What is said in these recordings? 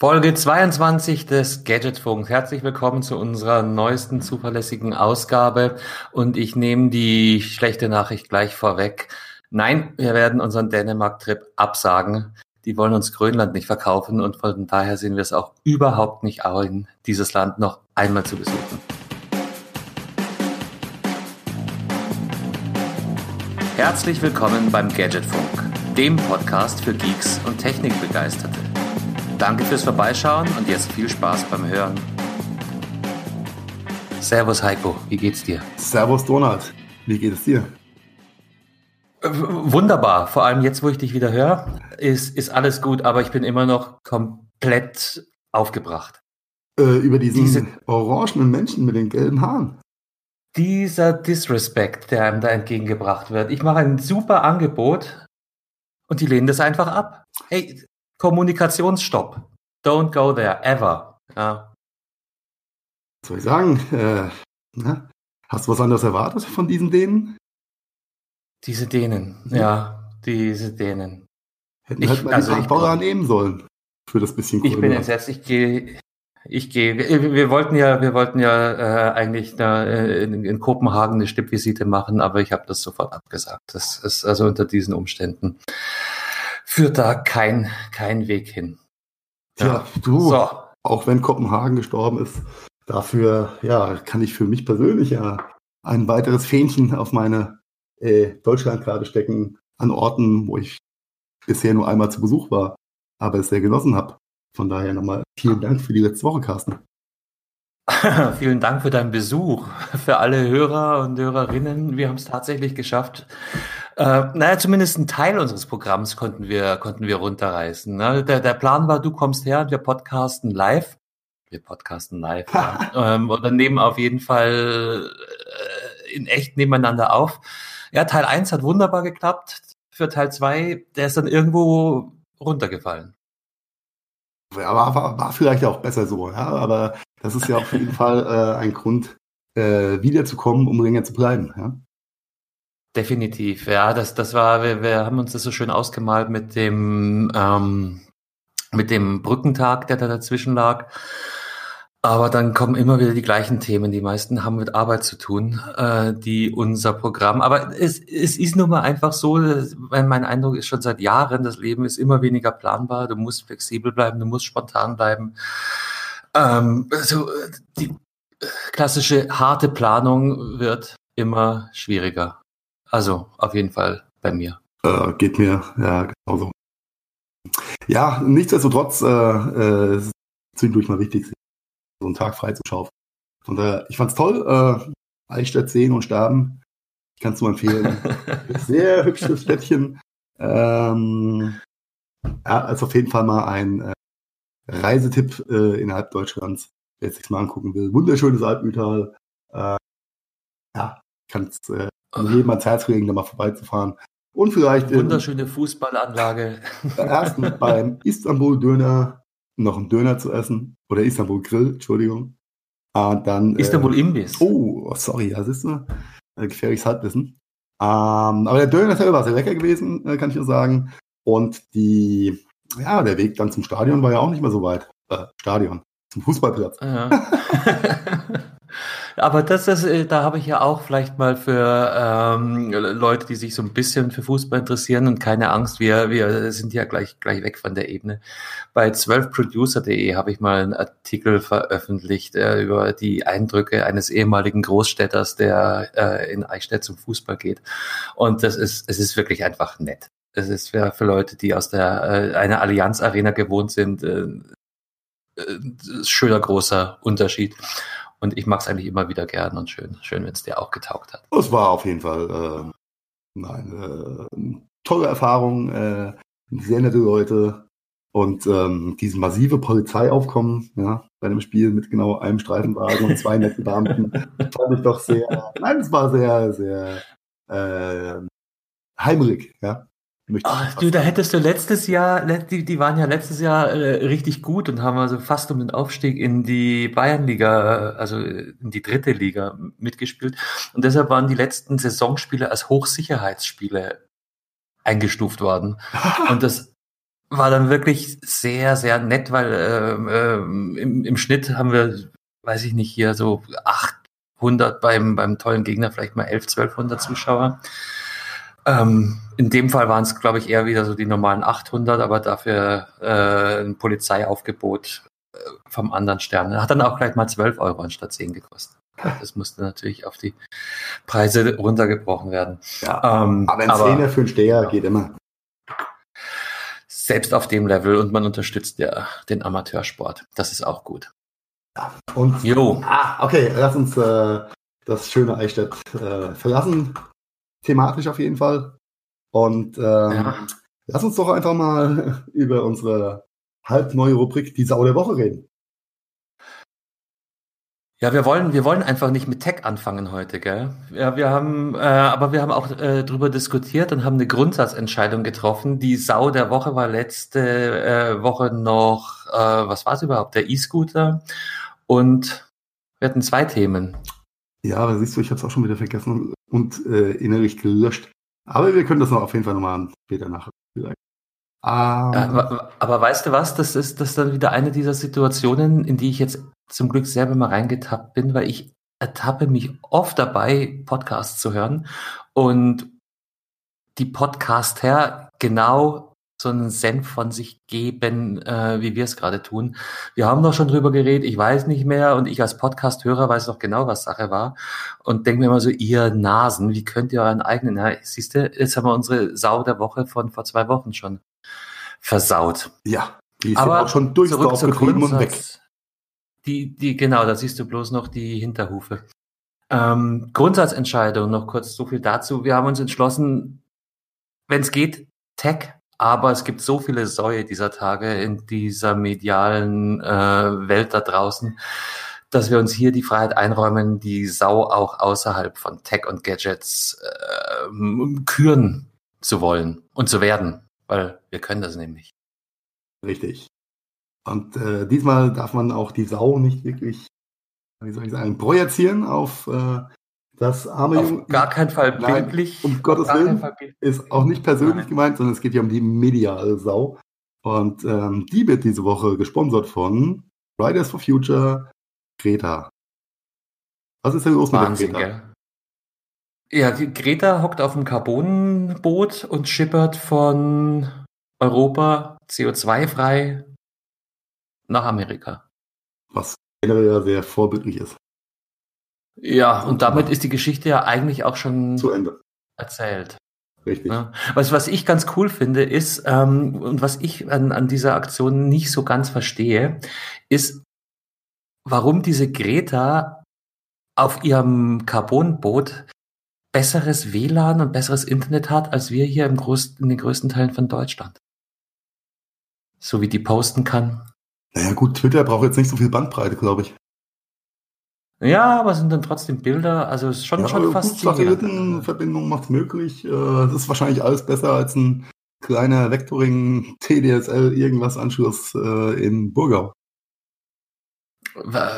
Folge 22 des Gadgetfunk. Herzlich willkommen zu unserer neuesten zuverlässigen Ausgabe. Und ich nehme die schlechte Nachricht gleich vorweg. Nein, wir werden unseren Dänemark-Trip absagen. Die wollen uns Grönland nicht verkaufen und von daher sehen wir es auch überhaupt nicht ein, dieses Land noch einmal zu besuchen. Herzlich willkommen beim Gadgetfunk, dem Podcast für Geeks und Technikbegeisterte. Danke fürs Vorbeischauen und jetzt viel Spaß beim Hören. Servus Heiko, wie geht's dir? Servus Donald, wie geht es dir? Wunderbar, vor allem jetzt, wo ich dich wieder höre, ist, ist alles gut, aber ich bin immer noch komplett aufgebracht. Äh, über diesen Diese, orangenen Menschen mit den gelben Haaren. Dieser Disrespect, der einem da entgegengebracht wird. Ich mache ein super Angebot und die lehnen das einfach ab. Hey, Kommunikationsstopp. Don't go there, ever. Ja. Was soll ich sagen? Äh, na, hast du was anderes erwartet von diesen Dänen? Diese Dänen, ja, ja diese Dänen. Hätten ich, halt mal also die nehmen sollen für das bisschen Ich bin entsetzt, ich gehe ich gehe, wir wollten ja, wir wollten ja äh, eigentlich da äh, in, in Kopenhagen eine Stippvisite machen, aber ich habe das sofort abgesagt. Das ist also unter diesen Umständen führt da kein, kein Weg hin. Ja, ja du, so. auch wenn Kopenhagen gestorben ist, dafür, ja, kann ich für mich persönlich ja ein weiteres Fähnchen auf meine äh, Deutschlandkarte stecken an Orten, wo ich bisher nur einmal zu Besuch war, aber es sehr genossen habe. Von daher nochmal vielen Dank für die letzte Woche, Carsten. Vielen Dank für deinen Besuch. Für alle Hörer und Hörerinnen. Wir haben es tatsächlich geschafft. Äh, naja, zumindest einen Teil unseres Programms konnten wir, konnten wir runterreißen. Ne? Der, der Plan war, du kommst her und wir podcasten live. Wir podcasten live. ja. ähm, und dann nehmen auf jeden Fall äh, in echt nebeneinander auf. Ja, Teil 1 hat wunderbar geklappt. Für Teil 2, der ist dann irgendwo runtergefallen. Ja, war, war, war vielleicht auch besser so, ja, aber das ist ja auf jeden Fall äh, ein Grund, äh, wiederzukommen, um länger zu bleiben. Ja? Definitiv, ja, das, das war, wir, wir haben uns das so schön ausgemalt mit dem, ähm, mit dem Brückentag, der da dazwischen lag. Aber dann kommen immer wieder die gleichen Themen. Die meisten haben mit Arbeit zu tun, äh, die unser Programm. Aber es, es ist nun mal einfach so, weil mein Eindruck ist schon seit Jahren, das Leben ist immer weniger planbar. Du musst flexibel bleiben, du musst spontan bleiben. Ähm, also die klassische harte Planung wird immer schwieriger. Also auf jeden Fall bei mir. Äh, geht mir ja genauso. Ja, nichtsdestotrotz äh, äh, zwischendurch mal wichtig, so einen Tag frei zu schaffen. Von daher, ich fand's toll. Äh, Eichstätt sehen und sterben. Ich kann es nur empfehlen. Sehr hübsches Städtchen. Ähm, ja, also auf jeden Fall mal ein äh, Reisetipp äh, innerhalb Deutschlands, wer sich mal angucken will. Wunderschönes Altmühltal. Äh, ja, kann es äh, jedem ans Herz legen, da mal vorbeizufahren. Und vielleicht. Wunderschöne in, Fußballanlage. Erstens beim Istanbul-Döner noch einen Döner zu essen. Oder Istanbul Grill, Entschuldigung. Und dann, äh, Istanbul äh. Oh, sorry, das ist ein äh, gefährliches Halbwissen. Ähm, aber der Döner selber war sehr lecker gewesen, äh, kann ich nur sagen. Und die, ja, der Weg dann zum Stadion war ja auch nicht mehr so weit. Äh, Stadion, zum Fußballplatz. Ja. Aber das ist, äh, da habe ich ja auch vielleicht mal für ähm, Leute, die sich so ein bisschen für Fußball interessieren und keine Angst, wir, wir sind ja gleich, gleich weg von der Ebene. Bei 12producer.de habe ich mal einen Artikel veröffentlicht äh, über die Eindrücke eines ehemaligen Großstädters, der äh, in Eichstätt zum Fußball geht. Und das ist, es ist wirklich einfach nett. Es ist für, für Leute, die aus der äh, einer Allianz Arena gewohnt sind, äh, äh, schöner großer Unterschied. Und ich mag es eigentlich immer wieder gern und schön, schön, wenn es dir auch getaugt hat. Es war auf jeden Fall äh, nein, äh, tolle Erfahrung, äh, sehr nette Leute und ähm, dieses massive Polizeiaufkommen ja, bei dem Spiel mit genau einem Streifenwagen und zwei netten Beamten fand ich doch sehr, nein, es war sehr, sehr äh, heimelig, ja. Ach, du, da hättest du letztes Jahr, die, die waren ja letztes Jahr äh, richtig gut und haben also fast um den Aufstieg in die Bayernliga, also in die dritte Liga mitgespielt. Und deshalb waren die letzten Saisonspiele als Hochsicherheitsspiele eingestuft worden. Und das, war dann wirklich sehr, sehr nett, weil äh, äh, im, im Schnitt haben wir, weiß ich nicht, hier so 800 beim, beim tollen Gegner, vielleicht mal 11, 1200 Zuschauer. Ähm, in dem Fall waren es, glaube ich, eher wieder so die normalen 800, aber dafür äh, ein Polizeiaufgebot äh, vom anderen Stern. Hat dann auch gleich mal 12 Euro anstatt 10 gekostet. Das musste natürlich auf die Preise runtergebrochen werden. Ja, ähm, aber ein Zehner für einen Steher ja. geht immer. Selbst auf dem Level und man unterstützt ja den Amateursport. Das ist auch gut. Ja, und jo. Ah, okay, lass uns äh, das schöne Eichstätt äh, verlassen. Thematisch auf jeden Fall. Und ähm, ja. lass uns doch einfach mal über unsere halbneue Rubrik Die Sau der Woche reden. Ja, wir wollen, wir wollen einfach nicht mit Tech anfangen heute, gell? Ja, wir haben, äh, aber wir haben auch äh, drüber diskutiert und haben eine Grundsatzentscheidung getroffen. Die Sau der Woche war letzte äh, Woche noch, äh, was war es überhaupt? Der E-Scooter. Und wir hatten zwei Themen. Ja, aber siehst du, ich habe es auch schon wieder vergessen und äh, innerlich gelöscht. Aber wir können das noch auf jeden Fall nochmal später nach. Um, aber, aber weißt du was? Das ist das ist dann wieder eine dieser Situationen, in die ich jetzt zum Glück selber mal reingetappt bin, weil ich ertappe mich oft dabei, Podcasts zu hören und die Podcaster genau so einen Senf von sich geben, äh, wie wir es gerade tun. Wir haben doch schon drüber geredet, ich weiß nicht mehr und ich als Podcast-Hörer weiß doch genau, was Sache war und denke mir immer so, ihr Nasen, wie könnt ihr euren eigenen, ja, siehst du, jetzt haben wir unsere Sau der Woche von vor zwei Wochen schon versaut. Ja, die ist Aber auch schon durchs Dorf getrieben und weg. Die, die, genau, da siehst du bloß noch die Hinterhufe. Ähm, Grundsatzentscheidung, noch kurz so viel dazu. Wir haben uns entschlossen, wenn es geht, Tech, aber es gibt so viele Säue dieser Tage in dieser medialen äh, Welt da draußen, dass wir uns hier die Freiheit einräumen, die Sau auch außerhalb von Tech und Gadgets äh, küren zu wollen und zu werden, weil wir können das nämlich. Richtig. Und äh, diesmal darf man auch die Sau nicht wirklich, wie soll ich sagen, projizieren auf äh, das arme Auf gar keinen Fall bildlich. Nein, um Gottes Willen. Ist auch nicht persönlich Nein. gemeint, sondern es geht ja um die mediale Sau. Und ähm, die wird diese Woche gesponsert von Riders for Future, Greta. Was ist denn los Wahnsinn, mit der Greta? Ja, die Greta hockt auf dem Carbonboot und schippert von Europa CO2-frei nach Amerika. Was generell ja sehr vorbildlich ist. Ja, und damit ist die Geschichte ja eigentlich auch schon zu Ende erzählt. Richtig. Ja. Was, was ich ganz cool finde, ist, ähm, und was ich an, an dieser Aktion nicht so ganz verstehe, ist, warum diese Greta auf ihrem Carbonboot besseres WLAN und besseres Internet hat, als wir hier im größten, in den größten Teilen von Deutschland. So wie die posten kann. Naja gut, Twitter braucht jetzt nicht so viel Bandbreite, glaube ich. Ja, aber es sind dann trotzdem Bilder, also es ist schon, ja, schon fast. Satellitenverbindung macht es möglich. Äh, das ist wahrscheinlich alles besser als ein kleiner Vectoring TDSL irgendwas Anschluss äh, in Burgau.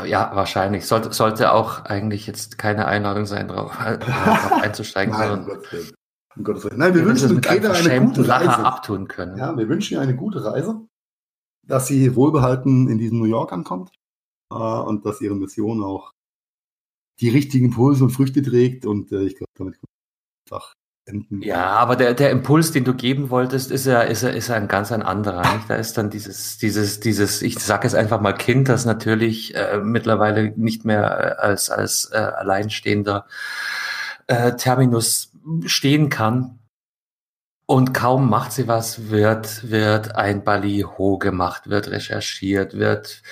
Ja, wahrscheinlich. Sollte, sollte auch eigentlich jetzt keine Einladung sein, darauf, darauf einzusteigen. Nein, Willen. Um Gottes Willen. Nein, wir wünschen Greta eine gute Reise. abtun können. Ja, wir wünschen ihr eine gute Reise dass sie wohlbehalten in diesem New York ankommt äh, und dass ihre Mission auch die richtigen Impulse und Früchte trägt und äh, ich glaube, damit einfach enden. Ja, aber der, der Impuls, den du geben wolltest, ist ja, ist ja, ist ja ein ganz ein anderer. Nicht? Da ist dann dieses, dieses, dieses, ich sage es einfach mal Kind, das natürlich äh, mittlerweile nicht mehr äh, als, als äh, alleinstehender äh, Terminus stehen kann und kaum macht sie was, wird, wird ein Ballyho gemacht, wird recherchiert, wird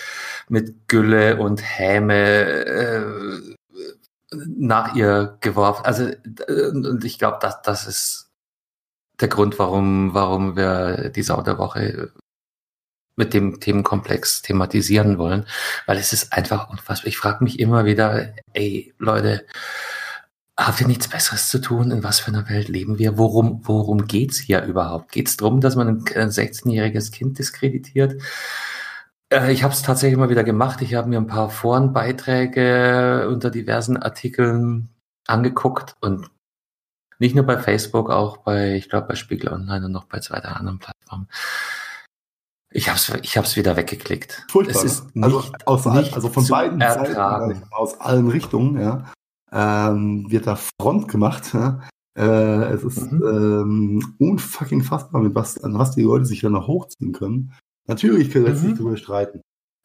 mit Gülle und Häme äh, nach ihr geworfen. Also, und ich glaube, das, das ist der Grund, warum, warum wir die Sau der Woche mit dem Themenkomplex thematisieren wollen, weil es ist einfach unfassbar. Ich frage mich immer wieder, ey, Leute, Habt ihr nichts Besseres zu tun? In was für einer Welt leben wir? Worum, worum geht's hier überhaupt? Geht's darum, dass man ein 16-jähriges Kind diskreditiert? Äh, ich habe es tatsächlich mal wieder gemacht. Ich habe mir ein paar Forenbeiträge unter diversen Artikeln angeguckt und nicht nur bei Facebook, auch bei, ich glaube, bei Spiegel Online und noch bei zwei anderen Plattformen. Ich hab's, ich hab's wieder weggeklickt. Furchtbar. Es ist ne? also, aus, nicht also von beiden ertragen. Seiten, aus allen Richtungen, ja, ähm, wird da Front gemacht. Ja. Äh, es ist mhm. ähm, unfucking fassbar, mit was, an was die Leute sich dann noch hochziehen können. Natürlich können wir mhm. sich darüber streiten,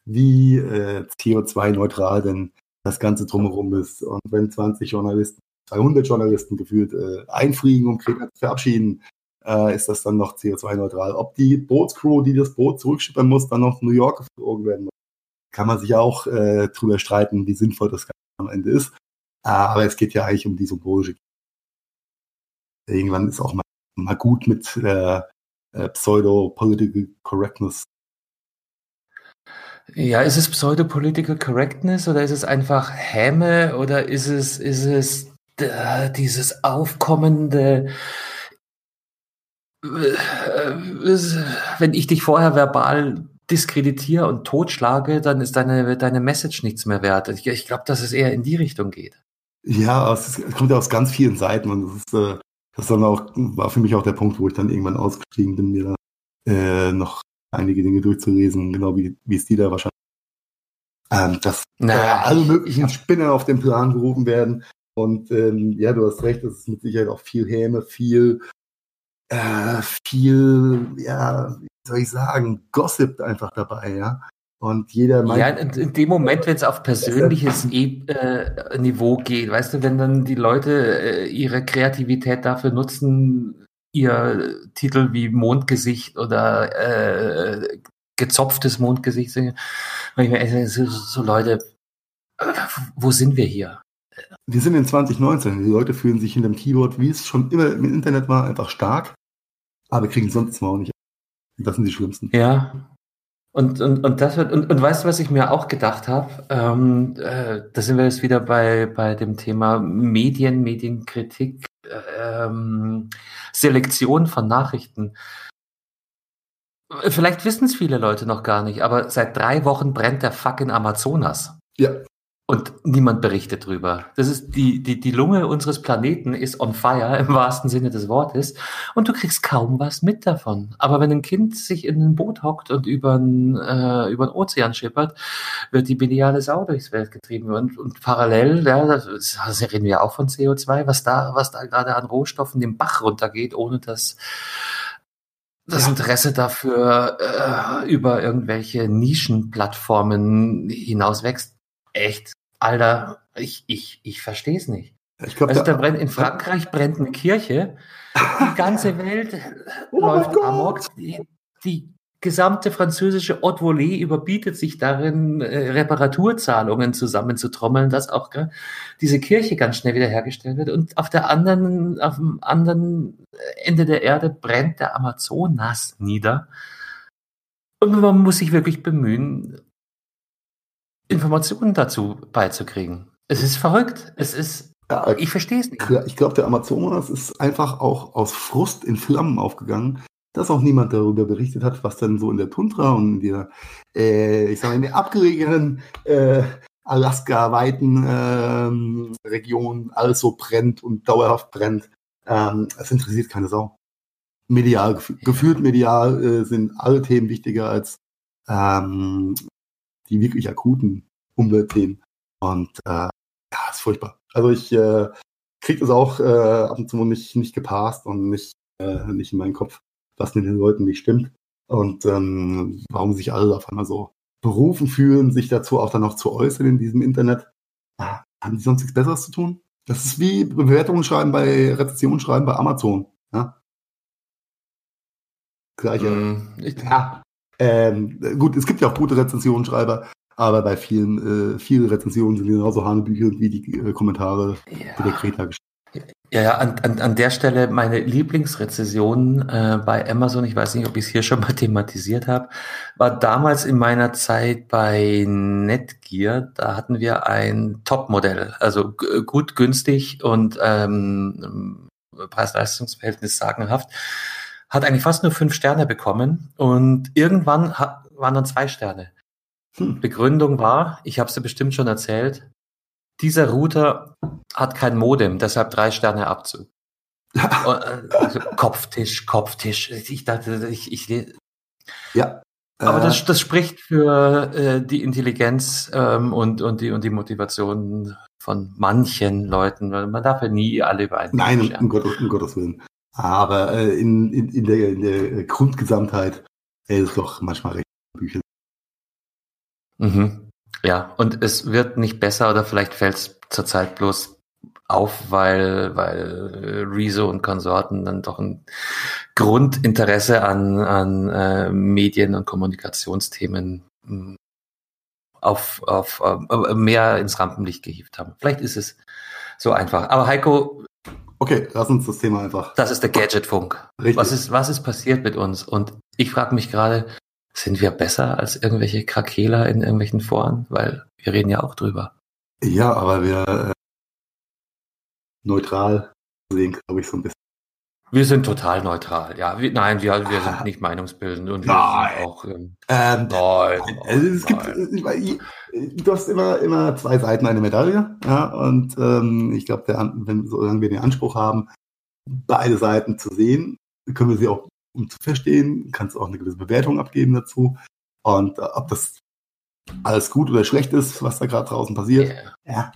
wie äh, CO2-neutral denn das Ganze drumherum ist. Und wenn 20 Journalisten, 200 Journalisten gefühlt äh, einfliegen, um Kreta zu verabschieden, äh, ist das dann noch CO2-neutral. Ob die Bootscrew, die das Boot zurückschippern muss, dann noch New York geflogen werden muss, kann man sich auch äh, drüber streiten, wie sinnvoll das Ganze am Ende ist. Aber es geht ja eigentlich um die symbolische. Irgendwann ist auch mal, mal gut mit äh, äh, Pseudo-Political Correctness. Ja, ist es Pseudo-Political Correctness oder ist es einfach Häme oder ist es, ist es äh, dieses aufkommende äh, wenn ich dich vorher verbal diskreditiere und totschlage, dann ist deine, deine Message nichts mehr wert. Ich, ich glaube, dass es eher in die Richtung geht. Ja, es, kommt ja aus ganz vielen Seiten und das ist, äh, das dann auch, war für mich auch der Punkt, wo ich dann irgendwann ausgestiegen bin, mir da äh, noch einige Dinge durchzulesen, genau wie, wie es die da wahrscheinlich. Ähm, dass naja, äh, alle möglichen Spinner auf den Plan gerufen werden. Und ähm, ja, du hast recht, es ist mit Sicherheit auch viel Häme, viel äh, viel, ja, wie soll ich sagen, Gossip einfach dabei, ja. Und jeder meint. Ja, in, in dem Moment, wenn es auf persönliches e äh, Niveau geht, weißt du, wenn dann die Leute äh, ihre Kreativität dafür nutzen, ihr Titel wie Mondgesicht oder äh, gezopftes Mondgesicht singen, so, so Leute, wo sind wir hier? Wir sind in 2019. Die Leute fühlen sich hinter dem Keyboard, wie es schon immer im Internet war, einfach stark. Aber kriegen sonst mal auch nicht. Das sind die schlimmsten. Ja. Und, und, und das wird, und, und weißt du, was ich mir auch gedacht habe? Ähm, äh, da sind wir jetzt wieder bei, bei dem Thema Medien, Medienkritik, ähm, Selektion von Nachrichten. Vielleicht wissen es viele Leute noch gar nicht, aber seit drei Wochen brennt der Fuck in Amazonas. Ja. Und niemand berichtet drüber. Das ist die, die, die Lunge unseres Planeten ist on fire im wahrsten Sinne des Wortes. Und du kriegst kaum was mit davon. Aber wenn ein Kind sich in ein Boot hockt und über den, äh, über den Ozean schippert, wird die mediale Sau durchs Welt getrieben. Und, und parallel, ja, das, das reden wir auch von CO2, was da, was da gerade an Rohstoffen den Bach runtergeht, ohne dass das Interesse dafür äh, über irgendwelche Nischenplattformen hinaus wächst echt, Alter, ich, ich, ich verstehe es nicht. Ich glaub, also da brennt, in Frankreich brennt eine Kirche, die ganze Welt oh läuft amok, die, die gesamte französische Haute Volée überbietet sich darin, äh, Reparaturzahlungen zusammenzutrommeln, dass auch äh, diese Kirche ganz schnell wiederhergestellt wird. Und auf der anderen, auf dem anderen Ende der Erde brennt der Amazonas nieder. Und man muss sich wirklich bemühen, Informationen dazu beizukriegen. Es ist verrückt. Es ist, ja, ich verstehe es nicht. Ich glaube, der Amazonas ist einfach auch aus Frust in Flammen aufgegangen, dass auch niemand darüber berichtet hat, was dann so in der Tundra und in der, äh, ich sag mal, in der abgelegenen äh, Alaska-weiten ähm, Region alles so brennt und dauerhaft brennt. Ähm, es interessiert keine Sau. Medial, gefühlt medial äh, sind alle Themen wichtiger als ähm, die wirklich akuten Umweltthemen. Und äh, ja, ist furchtbar. Also ich äh, kriege das auch äh, ab und zu nicht, nicht gepasst und nicht, äh, nicht in meinen Kopf, was mit den Leuten nicht stimmt. Und ähm, warum sich alle auf einmal so berufen fühlen, sich dazu auch dann noch zu äußern in diesem Internet. Ah, haben die sonst nichts Besseres zu tun? Das ist wie Bewertungen schreiben bei Rezensionen schreiben bei Amazon. Ja? Gleiche. Mm, ja, ähm, gut, es gibt ja auch gute Rezensionsschreiber, aber bei vielen, äh, viele Rezensionen sind genauso hanebüchend wie die äh, Kommentare ja. der Kreta ja, ja, an, an, an der Stelle meine Lieblingsrezension äh, bei Amazon, ich weiß nicht, ob ich es hier schon mal thematisiert habe, war damals in meiner Zeit bei Netgear. Da hatten wir ein Topmodell, also gut, günstig und ähm, Preis-Leistungs-Verhältnis sagenhaft hat eigentlich fast nur fünf Sterne bekommen und irgendwann hat, waren dann zwei Sterne. Hm. Begründung war, ich habe es dir bestimmt schon erzählt, dieser Router hat kein Modem, deshalb drei Sterne Abzug. Also Kopftisch, Kopftisch. Ich dachte, ich, ich ja. Aber das, äh, das spricht für äh, die Intelligenz ähm, und, und, die, und die Motivation von manchen Leuten. Man darf ja nie alle über einen Nein, um, um, Gott, um Gottes Willen. Aber äh, in, in, in, der, in der Grundgesamtheit ist es doch manchmal recht Bücher. Mhm. Ja, und es wird nicht besser oder vielleicht fällt es zurzeit bloß auf, weil, weil Rezo und Konsorten dann doch ein Grundinteresse an, an äh, Medien- und Kommunikationsthemen hm, auf, auf äh, mehr ins Rampenlicht gehievt haben. Vielleicht ist es so einfach. Aber Heiko. Okay, lass uns das Thema einfach. Das ist der Gadgetfunk. Richtig. Was ist, was ist passiert mit uns? Und ich frage mich gerade, sind wir besser als irgendwelche Krakeler in irgendwelchen Foren? Weil wir reden ja auch drüber. Ja, aber wir äh, neutral sehen, glaube ich, so ein bisschen. Wir sind total neutral, ja. Wir, nein, wir, wir sind nicht meinungsbildend und wir nein. sind auch. Ähm, ähm, nein, also es nein. gibt, du hast immer, immer zwei Seiten eine Medaille, ja, und ähm, ich glaube, wenn solange wir den Anspruch haben, beide Seiten zu sehen, können wir sie auch um zu verstehen, kannst auch eine gewisse Bewertung abgeben dazu. Und äh, ob das alles gut oder schlecht ist, was da gerade draußen passiert, yeah.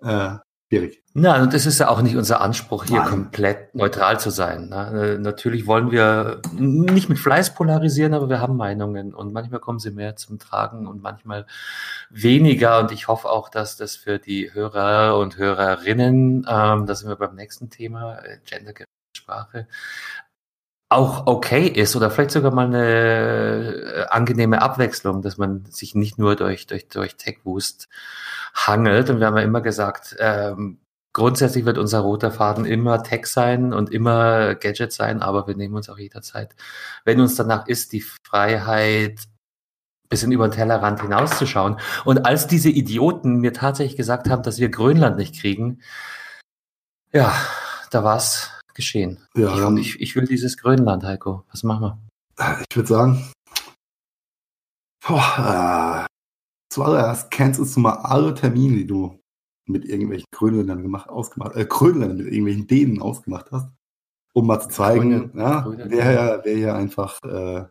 ja, äh, schwierig. Na, und das ist ja auch nicht unser Anspruch, hier Nein. komplett neutral zu sein. Ne? Äh, natürlich wollen wir nicht mit Fleiß polarisieren, aber wir haben Meinungen und manchmal kommen sie mehr zum Tragen und manchmal weniger. Und ich hoffe auch, dass das für die Hörer und Hörerinnen, ähm, da sind wir beim nächsten Thema, äh, gendergerechte Sprache, auch okay ist oder vielleicht sogar mal eine äh, angenehme Abwechslung, dass man sich nicht nur durch, durch, durch Tech-Wust hangelt. Und wir haben ja immer gesagt, ähm, grundsätzlich wird unser roter Faden immer Tech sein und immer Gadget sein, aber wir nehmen uns auch jederzeit, wenn uns danach ist, die Freiheit, bisschen über den Tellerrand hinauszuschauen. Und als diese Idioten mir tatsächlich gesagt haben, dass wir Grönland nicht kriegen, ja, da war's geschehen. Ja, ich, ich, ich, will dieses Grönland, Heiko. Was machen wir? Ich würde sagen, boah, äh, zuallererst cancelst du mal alle Termine, die du mit irgendwelchen Grönländern gemacht, ausgemacht, äh, Grönländern mit irgendwelchen Dänen ausgemacht hast, um mal zu zeigen, Gröne, ja, Gröne, wer, ja, wer hier einfach äh,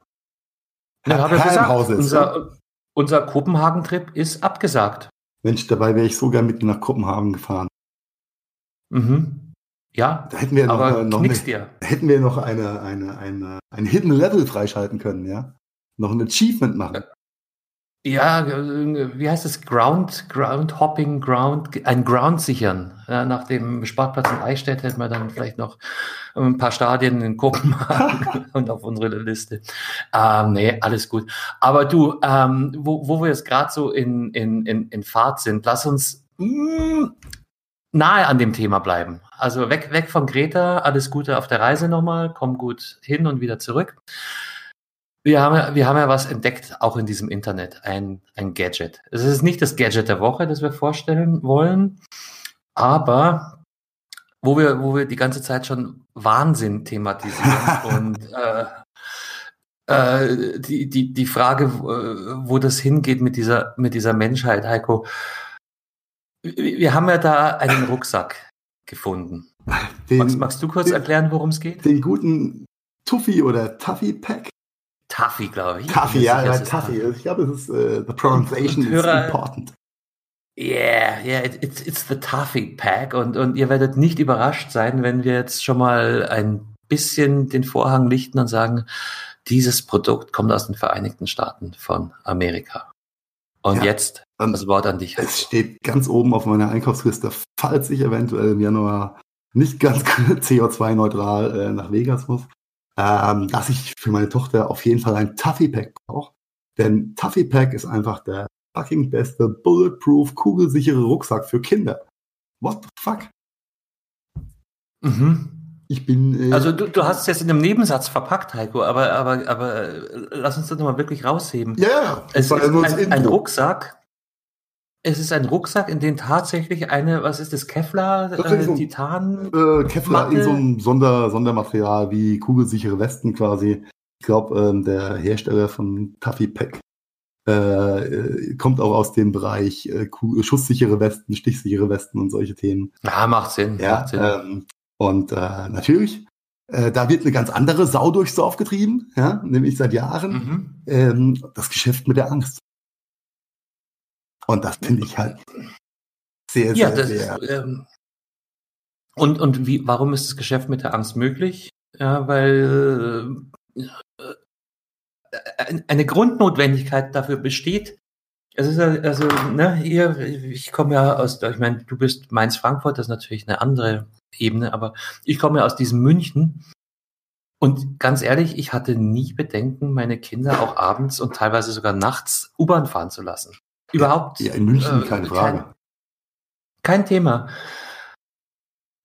ja, gesagt, Hause ist. Unser, unser Kopenhagen-Trip ist abgesagt. Mensch, dabei wäre ich sogar mit nach Kopenhagen gefahren. Mhm. Ja, da hätten wir noch, aber noch eine, dir. hätten wir noch eine, eine, eine, ein Hidden Level freischalten können, ja? Noch ein Achievement machen. Ja, wie heißt es? Ground, Ground Hopping, Ground, ein Ground sichern. Ja, nach dem Sportplatz in Eichstätt hätten wir dann vielleicht noch ein paar Stadien in Kopenhagen und auf unsere Liste. Ähm, nee, alles gut. Aber du, ähm, wo, wo wir jetzt gerade so in, in, in, in Fahrt sind, lass uns mm, nahe an dem Thema bleiben. Also weg, weg von Greta, alles Gute auf der Reise nochmal, komm gut hin und wieder zurück. Wir haben, wir haben ja was entdeckt, auch in diesem Internet, ein, ein Gadget. Es ist nicht das Gadget der Woche, das wir vorstellen wollen, aber wo wir, wo wir die ganze Zeit schon Wahnsinn thematisieren und äh, äh, die, die, die Frage, wo das hingeht mit dieser, mit dieser Menschheit, Heiko. Wir haben ja da einen Rucksack gefunden. Den, magst, magst, du kurz den, erklären, worum es geht? Den guten Tuffy oder Tuffy Pack. Tuffy, glaube ich. Tuffy, ja, ja Tuffy. Ich glaube, es ist, uh, the pronunciation is important. Yeah, yeah, it's, it's the Tuffy Pack und, und ihr werdet nicht überrascht sein, wenn wir jetzt schon mal ein bisschen den Vorhang lichten und sagen, dieses Produkt kommt aus den Vereinigten Staaten von Amerika. Und ja, jetzt das Wort an dich. Es steht ganz oben auf meiner Einkaufsliste, falls ich eventuell im Januar nicht ganz CO2-neutral äh, nach Vegas muss, ähm, dass ich für meine Tochter auf jeden Fall ein Tuffy Pack brauche. Denn Tuffy Pack ist einfach der fucking beste bulletproof, kugelsichere Rucksack für Kinder. What the fuck? Mhm. Ich bin. Äh, also du, du hast es jetzt in einem Nebensatz verpackt, Heiko, aber aber aber äh, lass uns das nochmal wirklich rausheben. Ja, es ist ein, ein Rucksack. Es ist ein Rucksack, in dem tatsächlich eine, was ist das, Kevlar, äh, so Titan? Äh, Kevlar in so einem Sonder, Sondermaterial wie kugelsichere Westen quasi. Ich glaube, ähm, der Hersteller von Tuffy Pack äh, kommt auch aus dem Bereich äh, schusssichere Westen, stichsichere Westen und solche Themen. Ja, macht Sinn. Ja, macht Sinn. Ähm, und äh, natürlich Äh, da wird eine ganz andere Sau durchs Dorf getrieben, ja, nämlich seit Jahren. Mhm. Ähm, das Geschäft mit der Angst. Und das finde ich halt sehr, ja, sehr, sehr. Ist, ähm, und und wie, warum ist das Geschäft mit der Angst möglich? Ja, weil äh, eine Grundnotwendigkeit dafür besteht. Es ist also, ne, hier, ich komme ja aus, ich meine, du bist Mainz-Frankfurt, das ist natürlich eine andere Ebene, aber ich komme ja aus diesem München. Und ganz ehrlich, ich hatte nie Bedenken, meine Kinder auch abends und teilweise sogar nachts U-Bahn fahren zu lassen. Überhaupt. Ja, in München äh, keine Frage. Kein, kein Thema.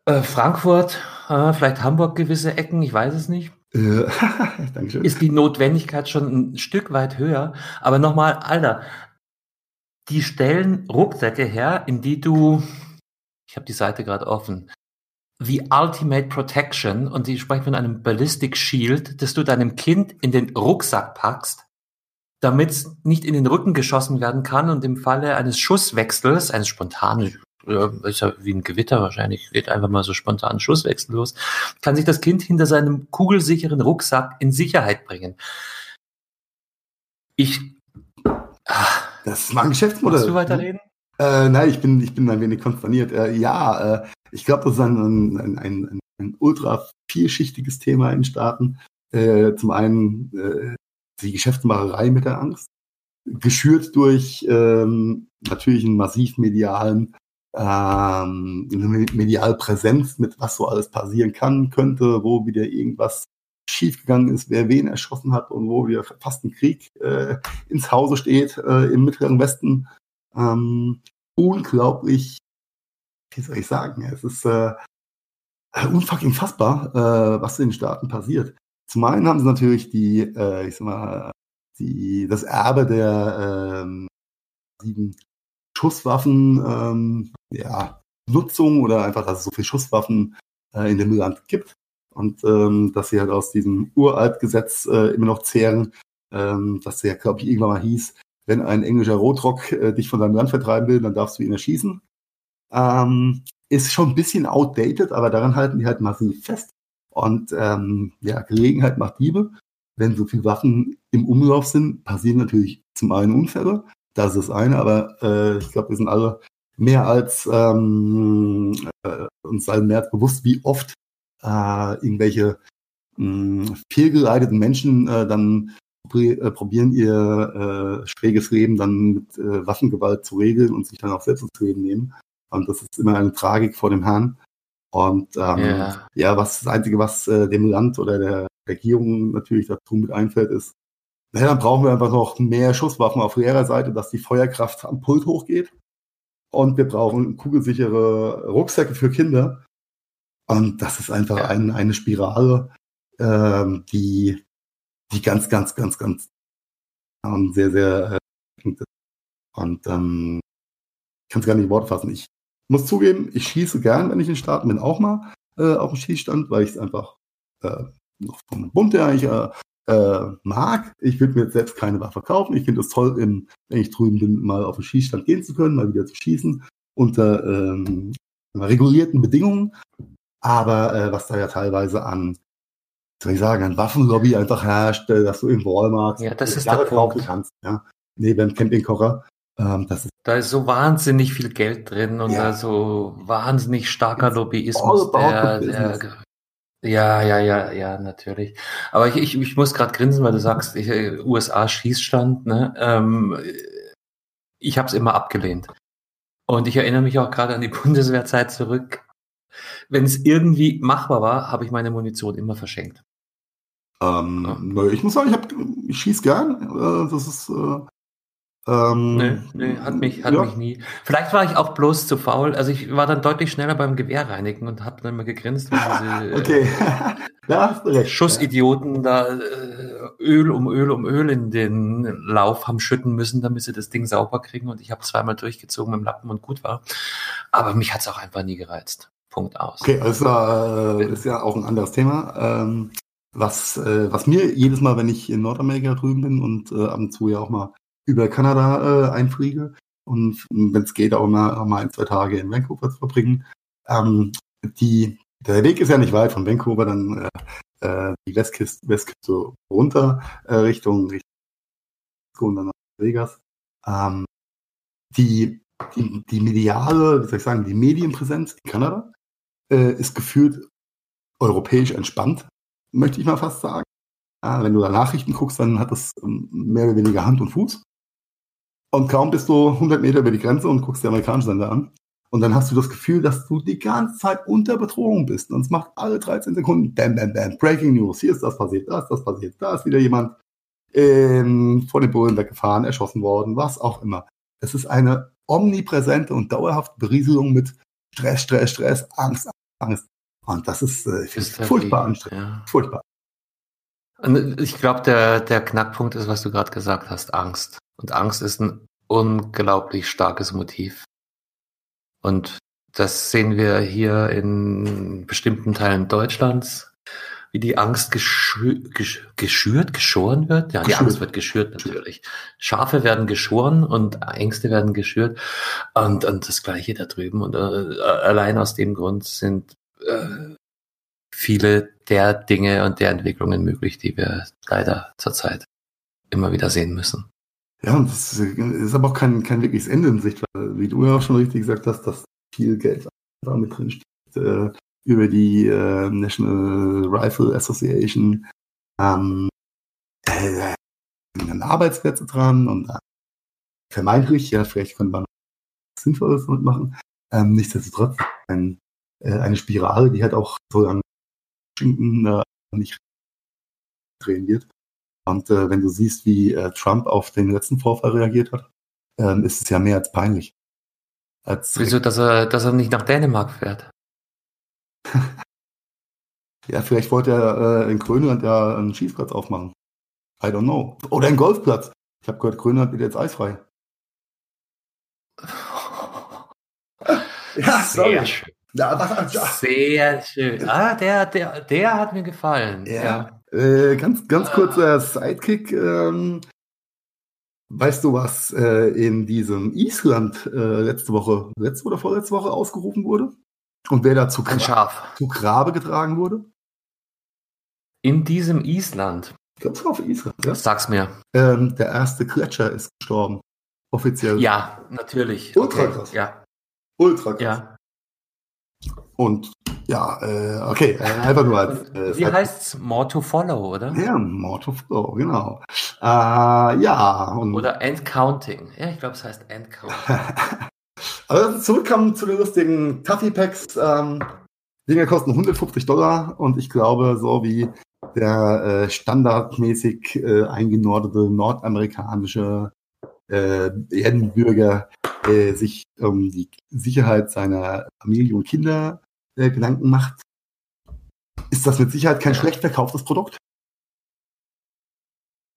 Äh, Frankfurt, äh, vielleicht Hamburg gewisse Ecken, ich weiß es nicht. Äh, ist die Notwendigkeit schon ein Stück weit höher. Aber nochmal, Alter, die stellen Rucksäcke her, in die du, ich habe die Seite gerade offen, The Ultimate Protection und die sprechen von einem Ballistic Shield, das du deinem Kind in den Rucksack packst, damit es nicht in den Rücken geschossen werden kann und im Falle eines Schusswechsels, eines spontanen, ist ja wie ein Gewitter wahrscheinlich, geht einfach mal so spontan Schusswechsel los, kann sich das Kind hinter seinem kugelsicheren Rucksack in Sicherheit bringen. Ich. Ah, das ist mein Geschäftsmodell. Willst du weiterreden? Äh, nein, ich bin, ich bin ein wenig konsterniert. Äh, ja, äh, ich glaube, das ist ein, ein, ein, ein, ein ultra vielschichtiges Thema in Staaten. Äh, zum einen äh, die Geschäftsmacherei mit der Angst, geschürt durch ähm, natürlich einen massiv medialen ähm, medial Präsenz mit was so alles passieren kann, könnte, wo wieder irgendwas schiefgegangen ist, wer wen erschossen hat und wo wieder fast ein Krieg äh, ins Hause steht äh, im Mittleren Westen. Ähm, unglaublich, wie soll ich sagen, es ist äh, fassbar, äh, was in den Staaten passiert. Zum einen haben sie natürlich die, äh, ich sag mal, die, das Erbe der ähm, sieben Schusswaffen, ähm, ja, Nutzung oder einfach, dass es so viele Schusswaffen äh, in dem Land gibt und ähm, dass sie halt aus diesem Uraltgesetz äh, immer noch zehren, ähm, dass ja, glaube ich, irgendwann mal hieß, wenn ein englischer Rotrock äh, dich von deinem Land vertreiben will, dann darfst du ihn erschießen. Ähm, ist schon ein bisschen outdated, aber daran halten die halt massiv fest. Und ähm, ja, Gelegenheit macht Diebe. Wenn so viele Waffen im Umlauf sind, passieren natürlich zum einen Unfälle. Das ist das eine, aber äh, ich glaube, wir sind alle mehr als ähm, äh, uns allen mehr als bewusst, wie oft äh, irgendwelche mh, hm, fehlgeleiteten Menschen äh, dann äh, probieren ihr äh, schräges Leben dann mit äh, Waffengewalt zu regeln und sich dann auch selbst ins Leben nehmen. Und das ist immer eine Tragik vor dem Herrn. Und ähm, yeah. ja, was das Einzige, was äh, dem Land oder der Regierung natürlich dazu mit einfällt, ist, naja, dann brauchen wir einfach noch mehr Schusswaffen auf Lehrerseite, dass die Feuerkraft am Pult hochgeht. Und wir brauchen kugelsichere Rucksäcke für Kinder. Und das ist einfach ja. ein, eine Spirale, ähm, die, die ganz, ganz, ganz, ganz ähm, sehr, sehr äh, und ähm, ich kann es gar nicht in Worte fassen. Ich muss zugeben, ich schieße gern, wenn ich in Staaten bin, auch mal äh, auf dem Schießstand, weil ich es einfach äh, noch vom Bund her eigentlich äh, äh, mag. Ich würde mir jetzt selbst keine Waffe kaufen. Ich finde es toll, in, wenn ich drüben bin, mal auf den Schießstand gehen zu können, mal wieder zu schießen unter ähm, regulierten Bedingungen. Aber äh, was da ja teilweise an, soll ich sagen, an Waffenlobby einfach herrscht, äh, dass du im Walmart ja, das ist der kaufen kannst. Ja? Neben Campingkocher. Ähm, ist da ist so wahnsinnig viel Geld drin und ja. da so wahnsinnig starker Lobbyismus, der, der ja, ja, ja, ja, natürlich. Aber ich, ich, ich muss gerade grinsen, weil du sagst, ich, äh, USA Schießstand, ne? Ähm, ich habe es immer abgelehnt. Und ich erinnere mich auch gerade an die Bundeswehrzeit zurück. Wenn es irgendwie machbar war, habe ich meine Munition immer verschenkt. Ähm, ja. Ich muss sagen, ich, hab, ich schieß gern. Äh, das ist äh, ähm, nee, nee, hat mich, hat ja. mich nie. Vielleicht war ich auch bloß zu faul. Also ich war dann deutlich schneller beim Gewehr reinigen und habe dann immer gegrinst, wenn diese äh, okay. ja, recht, Schussidioten ja. da äh, Öl um Öl um Öl in den Lauf haben schütten müssen, damit sie das Ding sauber kriegen. Und ich habe zweimal durchgezogen mit dem Lappen und gut war. Aber mich hat's auch einfach nie gereizt. Punkt aus. Okay, also äh, ist ja auch ein anderes Thema. Ähm, was, äh, was mir jedes Mal, wenn ich in Nordamerika drüben bin und äh, ab und zu ja auch mal über Kanada äh, einfliege und wenn es geht auch mal, mal ein, zwei Tage in Vancouver zu verbringen. Ähm, die der Weg ist ja nicht weit von Vancouver dann äh, äh die Westküste, Westküste runter äh, Richtung, Richtung und dann nach Vegas. Ähm, die, die, die mediale, wie soll ich sagen, die Medienpräsenz in Kanada äh, ist gefühlt europäisch entspannt, möchte ich mal fast sagen. Ja, wenn du da Nachrichten guckst, dann hat das ähm, mehr oder weniger Hand und Fuß. Und kaum bist du 100 Meter über die Grenze und guckst die amerikanischen Sender an. Und dann hast du das Gefühl, dass du die ganze Zeit unter Bedrohung bist. Und es macht alle 13 Sekunden, bam, bam, bam, Breaking News. Hier ist das passiert, da ist das passiert, da ist wieder jemand ähm, vor den Bullen weggefahren, erschossen worden, was auch immer. Es ist eine omnipräsente und dauerhafte Berieselung mit Stress, Stress, Stress, Angst, Angst. Und das ist, äh, ist furchtbar anstrengend. Ja. Furchtbar. Und ich glaube, der, der Knackpunkt ist, was du gerade gesagt hast, Angst. Und Angst ist ein unglaublich starkes Motiv. Und das sehen wir hier in bestimmten Teilen Deutschlands, wie die Angst geschü gesch geschürt, geschoren wird. Ja, die geschürt. Angst wird geschürt natürlich. Schafe werden geschoren und Ängste werden geschürt. Und, und das Gleiche da drüben. Und äh, allein aus dem Grund sind äh, viele der Dinge und der Entwicklungen möglich, die wir leider zurzeit immer wieder sehen müssen. Ja, und das ist aber auch kein, kein wirkliches Ende in Sicht, weil, wie du ja auch schon richtig gesagt hast, dass viel Geld da mit drin steht. Äh, über die äh, National Rifle Association ähm, äh, Arbeitsplätze dran und äh, vermeintlich, ja, vielleicht könnte man Sinnvolles damit machen. Ähm, nichtsdestotrotz ein, äh, eine Spirale, die halt auch so an Washington äh, nicht drehen wird. Und äh, wenn du siehst, wie äh, Trump auf den letzten Vorfall reagiert hat, ähm, ist es ja mehr als peinlich. Als Wieso, dass er, dass er nicht nach Dänemark fährt? ja, vielleicht wollte er äh, in Grönland ja einen Schießplatz aufmachen. I don't know. Oder einen Golfplatz. Ich habe gehört, Grönland wird jetzt eisfrei. ja, Sehr schön. Ja, was, ja. Sehr schön. Ah, der, der, der hat mir gefallen. Ja. ja. Äh, ganz, ganz kurzer Sidekick. Ähm, weißt du, was äh, in diesem Island äh, letzte Woche, letzte oder vorletzte Woche ausgerufen wurde? Und wer da zu, Ein Schaf. zu Grabe getragen wurde? In diesem Island. Ganz auf Island, ja. Sag's mir. Ähm, der erste Gletscher ist gestorben. Offiziell. Ja, natürlich. Ultra krass. Ja. Ultra krass. Ja. Und ja, äh, okay, äh, einfach nur als. Äh, Wie heißt's? More to follow, oder? Ja, more to follow, genau. Äh, ja. Und oder Endcounting. Ja, ich glaube, es heißt Endcounting. Also zurückkommen zu den lustigen Tuffy Packs. Ähm, Dinge kosten 150 Dollar und ich glaube, so wie der äh, standardmäßig äh, eingenordete nordamerikanische äh, Erdenbürger äh, sich um die Sicherheit seiner Familie und Kinder äh, Gedanken macht, ist das mit Sicherheit kein schlecht verkauftes Produkt.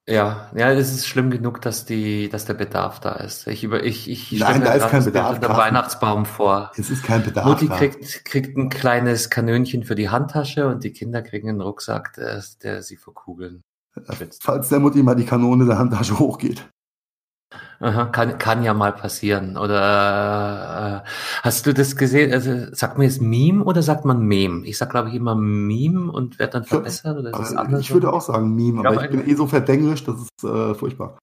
Ja, ja, es ist schlimm genug, dass die, dass der Bedarf da ist. Ich über, ich, ich Nein, da ist kein Bedarf. Der Weihnachtsbaum vor. Es ist kein Bedarf. Mutti kriegt, kriegt ein kleines Kanönchen für die Handtasche und die Kinder kriegen einen Rucksack, der, der sie verkugeln. Falls der Mutti mal die Kanone der Handtasche hochgeht. Aha, kann, kann ja mal passieren. Oder äh, hast du das gesehen? Also, sagt man jetzt Meme oder sagt man Meme? Ich sag, glaube ich, immer Meme und werde dann verbessert. Oder ist das ich würde auch sagen Meme, aber ich bin eh so verdenglischt, das ist äh, furchtbar.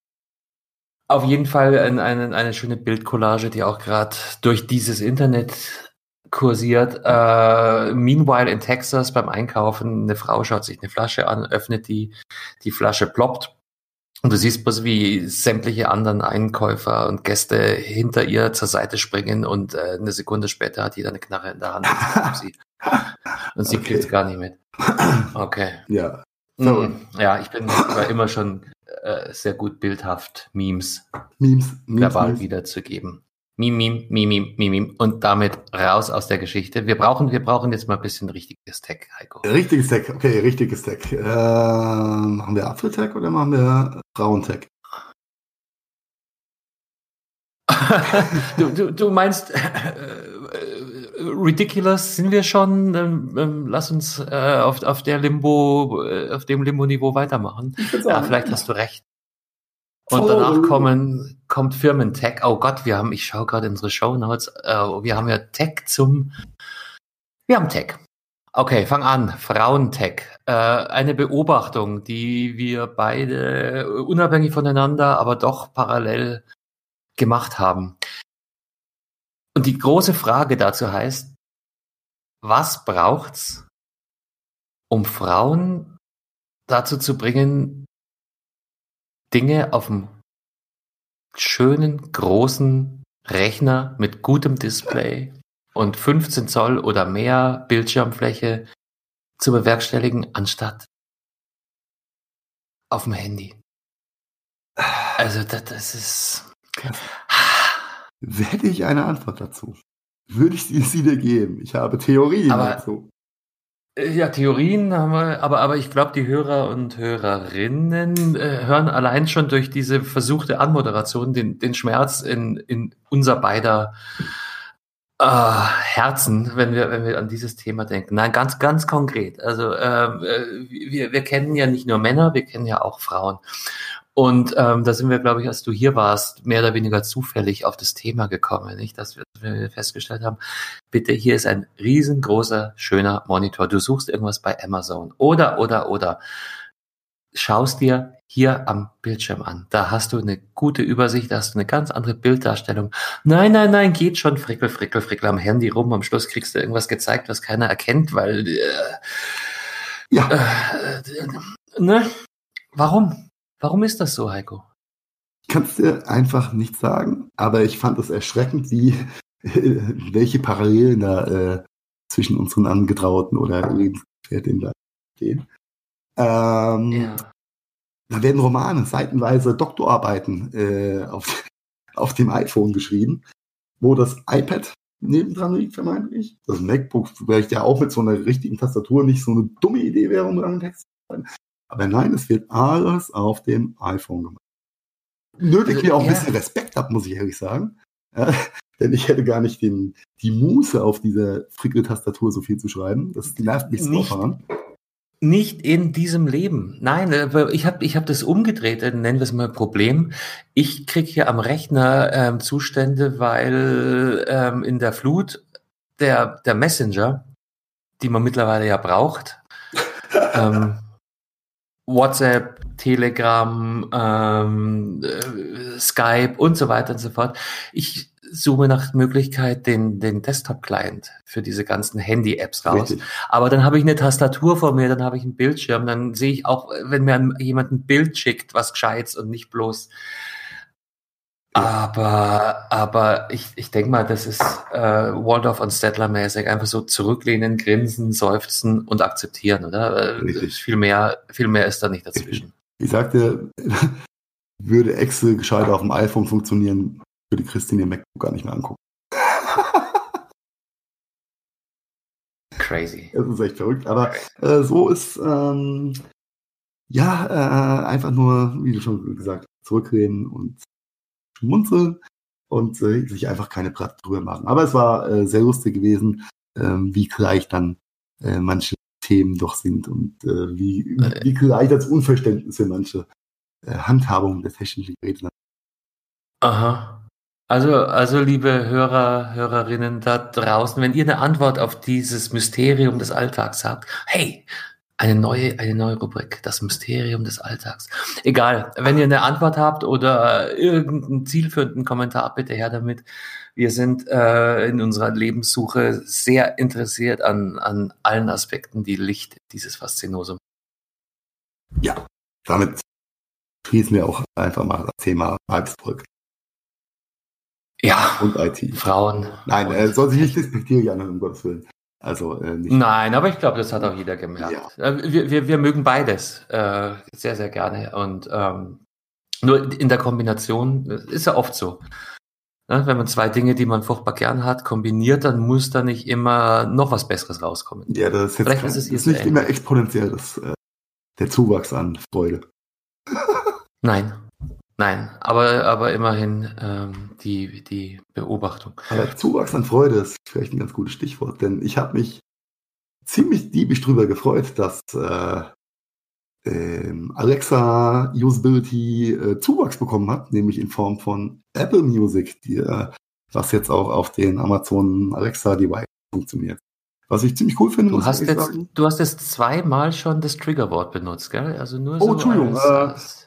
Auf jeden Fall ein, eine, eine schöne Bildcollage, die auch gerade durch dieses Internet kursiert. Äh, meanwhile in Texas beim Einkaufen, eine Frau schaut sich eine Flasche an, öffnet die, die Flasche ploppt und du siehst bloß, wie sämtliche anderen Einkäufer und Gäste hinter ihr zur Seite springen und äh, eine Sekunde später hat jeder eine Knarre in der Hand. Und sie, und sie okay. kriegt gar nicht mit. Okay. Ja. Mhm. Ja, ich bin war immer schon äh, sehr gut bildhaft, Memes, Memes, Memes verbal Memes. wiederzugeben. Mim, mim, mim, mim, mim, mim. Und damit raus aus der Geschichte. Wir brauchen, wir brauchen jetzt mal ein bisschen richtiges Tech, Heiko. Richtiges Tech, okay, richtiges Tech. Äh, machen wir Apfel-Tech oder machen wir Frauen-Tech? du, du, du meinst, äh, äh, ridiculous sind wir schon? Ähm, ähm, lass uns äh, auf, auf der Limbo, äh, auf dem Limbo-Niveau weitermachen. Ja, vielleicht hast du recht. Und danach kommen, kommt Firmentech. Oh Gott, wir haben, ich schaue gerade unsere Show Notes, äh, wir haben ja Tech zum, wir haben Tech. Okay, fang an. Frauentech. Äh, eine Beobachtung, die wir beide unabhängig voneinander, aber doch parallel gemacht haben. Und die große Frage dazu heißt, was braucht's, um Frauen dazu zu bringen, Dinge auf dem schönen, großen Rechner mit gutem Display und 15 Zoll oder mehr Bildschirmfläche zu bewerkstelligen, anstatt auf dem Handy. Also das, das ist. Hätte ich eine Antwort dazu, würde ich sie dir geben. Ich habe Theorien Aber dazu. Ja, Theorien haben wir, aber, aber ich glaube, die Hörer und Hörerinnen äh, hören allein schon durch diese versuchte Anmoderation den, den Schmerz in, in unser beider äh, Herzen, wenn wir, wenn wir an dieses Thema denken. Nein, ganz, ganz konkret. Also ähm, äh, wir, wir kennen ja nicht nur Männer, wir kennen ja auch Frauen. Und ähm, da sind wir, glaube ich, als du hier warst, mehr oder weniger zufällig auf das Thema gekommen, nicht? Dass wir, wir festgestellt haben, bitte, hier ist ein riesengroßer, schöner Monitor. Du suchst irgendwas bei Amazon oder, oder, oder. Schaust dir hier am Bildschirm an. Da hast du eine gute Übersicht, da hast du eine ganz andere Bilddarstellung. Nein, nein, nein, geht schon, frickel, frickel, frickel am Handy rum. Am Schluss kriegst du irgendwas gezeigt, was keiner erkennt, weil, äh, Ja, äh, ne? Warum? Warum ist das so, Heiko? kannst dir einfach nicht sagen, aber ich fand es erschreckend, wie welche Parallelen da äh, zwischen unseren Angetrauten oder Lebensgefährtinnen da stehen. Ähm, Ja. Da werden Romane, seitenweise Doktorarbeiten äh, auf, auf dem iPhone geschrieben, wo das iPad nebendran liegt, vermeintlich. Das MacBook vielleicht ja auch mit so einer richtigen Tastatur nicht so eine dumme Idee wäre, um einen Text zu schreiben. Aber nein, es wird alles auf dem iPhone gemacht. Nötigt Also, mir auch ein ja. bisschen Respekt ab, muss ich ehrlich sagen. Ja, denn ich hätte gar nicht den, die Muße, auf dieser Frickel-Tastatur so viel zu schreiben. Das nervt mich so daran. Nicht in diesem Leben. Nein, ich habe ich hab das umgedreht, äh, nennen wir es mal Problem. Ich krieg hier am Rechner ähm, Zustände, weil ähm, in der Flut der, der Messenger, die man mittlerweile ja braucht, ähm, WhatsApp, Telegram, ähm, äh, Skype und so weiter und so fort. Ich suche nach Möglichkeit den, den Desktop-Client für diese ganzen Handy-Apps raus. Richtig. Aber dann habe ich eine Tastatur vor mir, dann habe ich einen Bildschirm, dann sehe ich auch, wenn mir jemand ein Bild schickt, was Gescheites und nicht bloß. Aber, aber ich, ich denke mal, das ist äh, Waldorf und Stettler mäßig einfach so zurücklehnen, grinsen, seufzen und akzeptieren, oder? Äh, Richtig. Viel mehr, viel mehr ist da nicht dazwischen. Ich sagte, würde Excel gescheit auf dem iPhone funktionieren, würde Christine ihr MacBook gar nicht mehr angucken. Crazy. Das ist echt verrückt. Aber äh, so ist, ähm, ja, äh, einfach nur, wie du schon gesagt hast, zurückreden und schmunzeln und äh, sich einfach keine Platte drüber machen. Aber es war äh, sehr lustig gewesen, ähm, wie gleich dann äh, manche Themen doch sind und äh, wie, wie gleich das Unverständnis für manche äh, Handhabung der technischen Geräte. Aha. Also, also liebe Hörer, Hörerinnen da draußen, wenn ihr eine Antwort auf dieses Mysterium des Alltags habt, hey, eine neue, eine neue Rubrik, das Mysterium des Alltags. Egal, wenn ihr eine Antwort habt oder irgendeinen zielführenden Kommentar, bitte her damit. Wir sind äh, in unserer Lebenssuche sehr interessiert an, an allen Aspekten, die Licht dieses Faszinosum. Ja, damit schließen wir auch einfach mal das Thema Weibsvolk Ja, und IT. Frauen. Nein, äh, soll sich nicht despektierlich anhören, um Gottes Willen. Also äh, nicht. Nein, aber ich glaube, das hat auch jeder gemerkt. Äh, Wir, wir, wir mögen beides äh, sehr, sehr gerne. Und ähm, nur in der Kombination äh, ist ja oft so. Ne? Wenn man zwei Dinge, die man furchtbar gern hat, kombiniert, dann muss da nicht immer noch was Besseres rauskommen. Ja, das ist jetzt Vielleicht kein, ist es ist nicht immer exponentiell das, äh, der Zuwachs an Freude. Nein, nein, aber, aber immerhin ähm, die, die Beobachtung. Aber Zuwachs an Freude ist vielleicht ein ganz gutes Stichwort, denn ich habe mich ziemlich diebisch drüber gefreut, dass äh, ähm, Alexa Usability äh, Zuwachs bekommen hat, nämlich in Form von Apple Music, die, äh, was jetzt auch auf den Amazon Alexa Device funktioniert. Was ich ziemlich cool finde, Du hast jetzt, sagen. du hast jetzt zweimal schon das Triggerwort benutzt, gell? Also nur Oh, so Entschuldigung, als, äh, als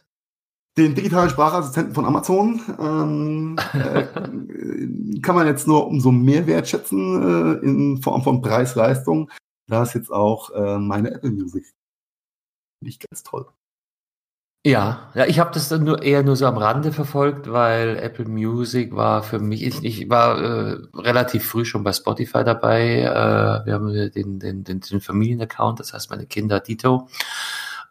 Den digitalen Sprachassistenten von Amazon ähm, äh, kann man jetzt nur umso mehr wertschätzen äh, in Form von Preis-Leistung. Da ist jetzt auch äh, meine Apple Music. Finde ich ganz toll. Ja, ja, ich habe das dann nur eher nur so am Rande verfolgt, weil Apple Music war für mich, ich, ich war äh, relativ früh schon bei Spotify dabei. Äh, wir haben den, den, den, den Familienaccount, das heißt meine Kinder Dito.